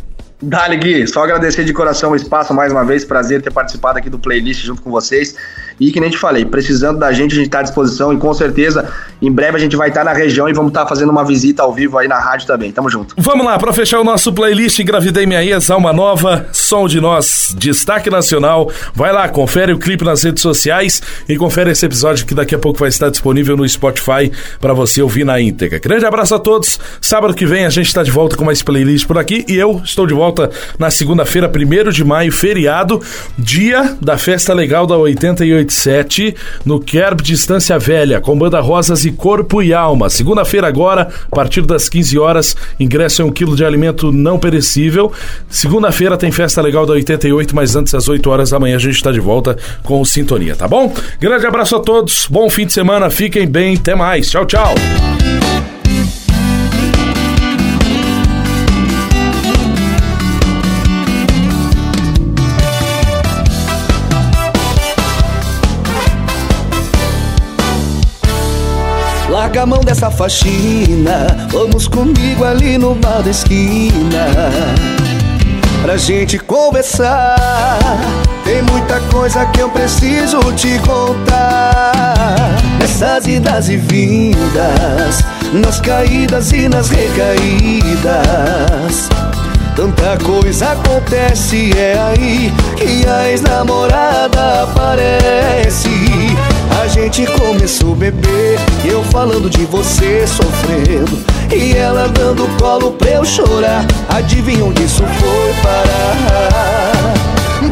Dale, Gui, só agradecer de coração o espaço mais uma vez, prazer ter participado aqui do playlist junto com vocês. E que nem te falei, precisando da gente, a gente está à disposição e com certeza Em breve a gente vai estar na região e vamos estar fazendo uma visita ao vivo aí na rádio também. Tamo junto. Vamos lá, para fechar o nosso playlist Engravidei Minha Ex, Alma Nova, Som de Nós, Destaque Nacional. Vai lá, confere o clipe nas redes sociais e confere esse episódio que daqui a pouco vai estar disponível no Spotify para você ouvir na íntegra. Grande abraço a todos. Sábado que vem a gente está de volta com mais playlist por aqui e eu estou de volta na segunda-feira, 1 de maio, feriado, dia da festa legal da 887 no Kerb Distância Velha, com banda Rosas e Corpo e Alma. Segunda-feira agora, a partir das 15 horas, ingresso é um quilo de alimento não perecível. Segunda-feira tem festa legal da 88, mas antes às 8 horas da manhã a gente está de volta com o Sintonia, tá bom? Grande abraço a todos, bom fim de semana, fiquem bem, até mais. Tchau, tchau. Larga a mão dessa faxina, vamos comigo ali no bar da esquina. Pra gente conversar, tem muita coisa que eu preciso te contar. Nessas idas e vindas, nas caídas e nas recaídas. Tanta coisa acontece, é aí que a ex-namorada aparece. A gente começou a beber, eu falando de você sofrendo. E ela dando colo pra eu chorar. Adivinha onde isso foi parar?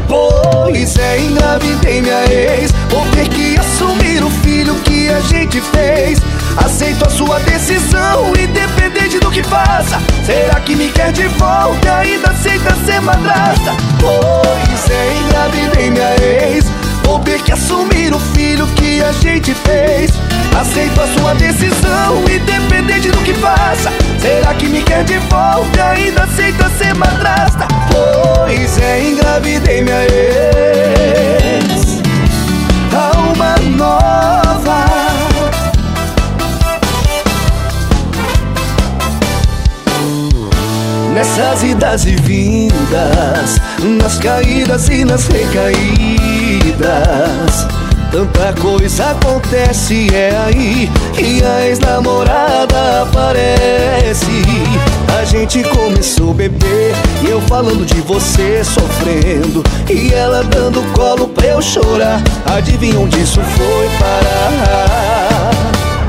Pois é, engravidei minha ex. Vou ter que assumir o filho que a gente fez. Aceito a sua decisão, independente do que faça. Será que me quer de volta ainda aceita ser madrasta? Pois é, engravidei minha ex. Vou ter que assumir o filho que a gente fez. Aceito a sua decisão, independente do que faça. Será que me quer de volta ainda aceita ser madrasta? Pois é, engravidei minha ex. Alma nova. Nessas idas e vindas, nas caídas e nas recaídas. Tanta coisa acontece, é aí que a ex-namorada aparece. A gente começou a beber e eu falando de você sofrendo. E ela dando colo pra eu chorar. Adivinha onde isso foi parar?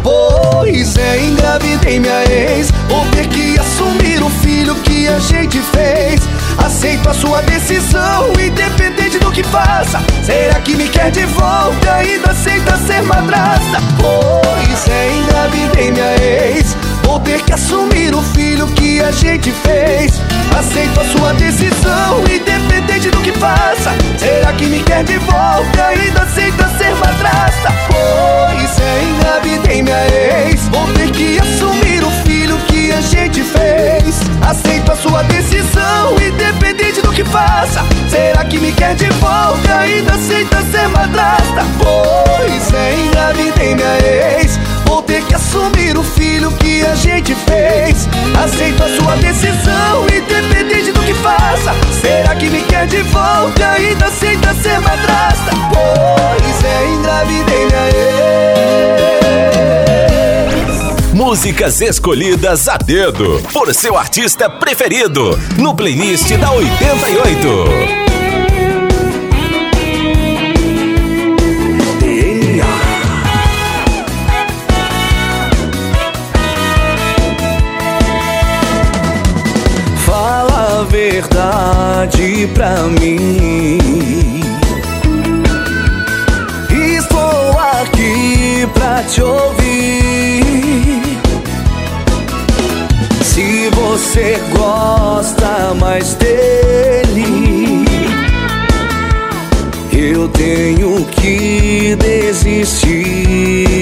Pois é, engravidei minha ex. Vou ter que assumir o filho que a gente fez. Aceito a sua decisão, independente do que faça. Será que me quer de volta? Ainda aceita ser madrasta? Pois é, engravidei minha ex. Vou ter que assumir o filho que a gente fez. Aceito a sua decisão, Ainda aceita ser madrasta? Pois é, engravidei minha ex. Vou ter que assumir o filho que a gente fez. Aceito a sua decisão, independente do que faça. Será que me quer de volta? Ainda aceita ser madrasta? Pois é, engravidei minha ex. Músicas escolhidas a dedo por seu artista preferido no playlist da 88. Pra mim. Estou aqui pra te ouvir. Se você gosta mais dele, eu tenho que desistir.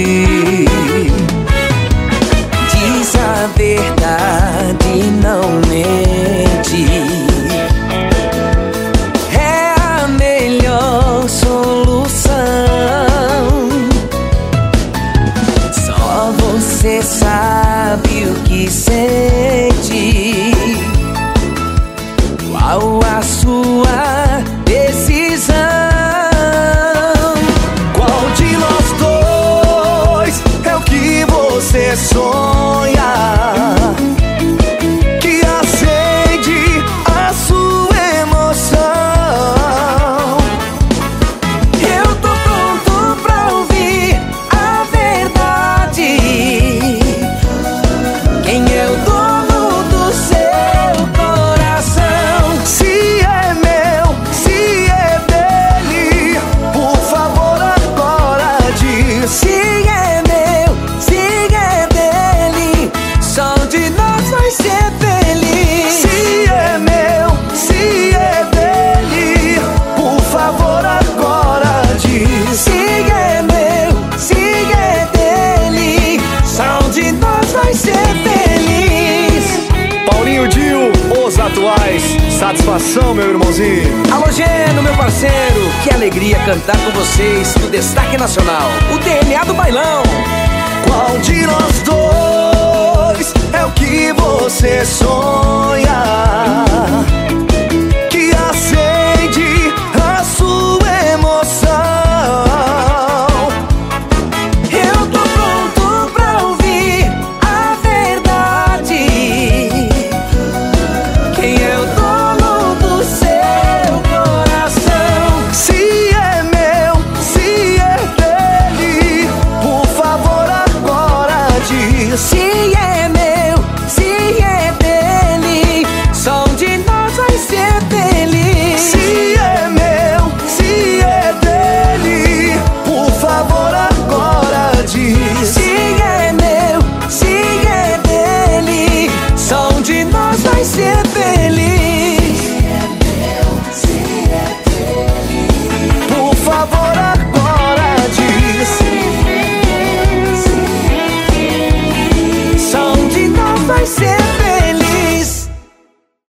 Vocês no Destaque Nacional,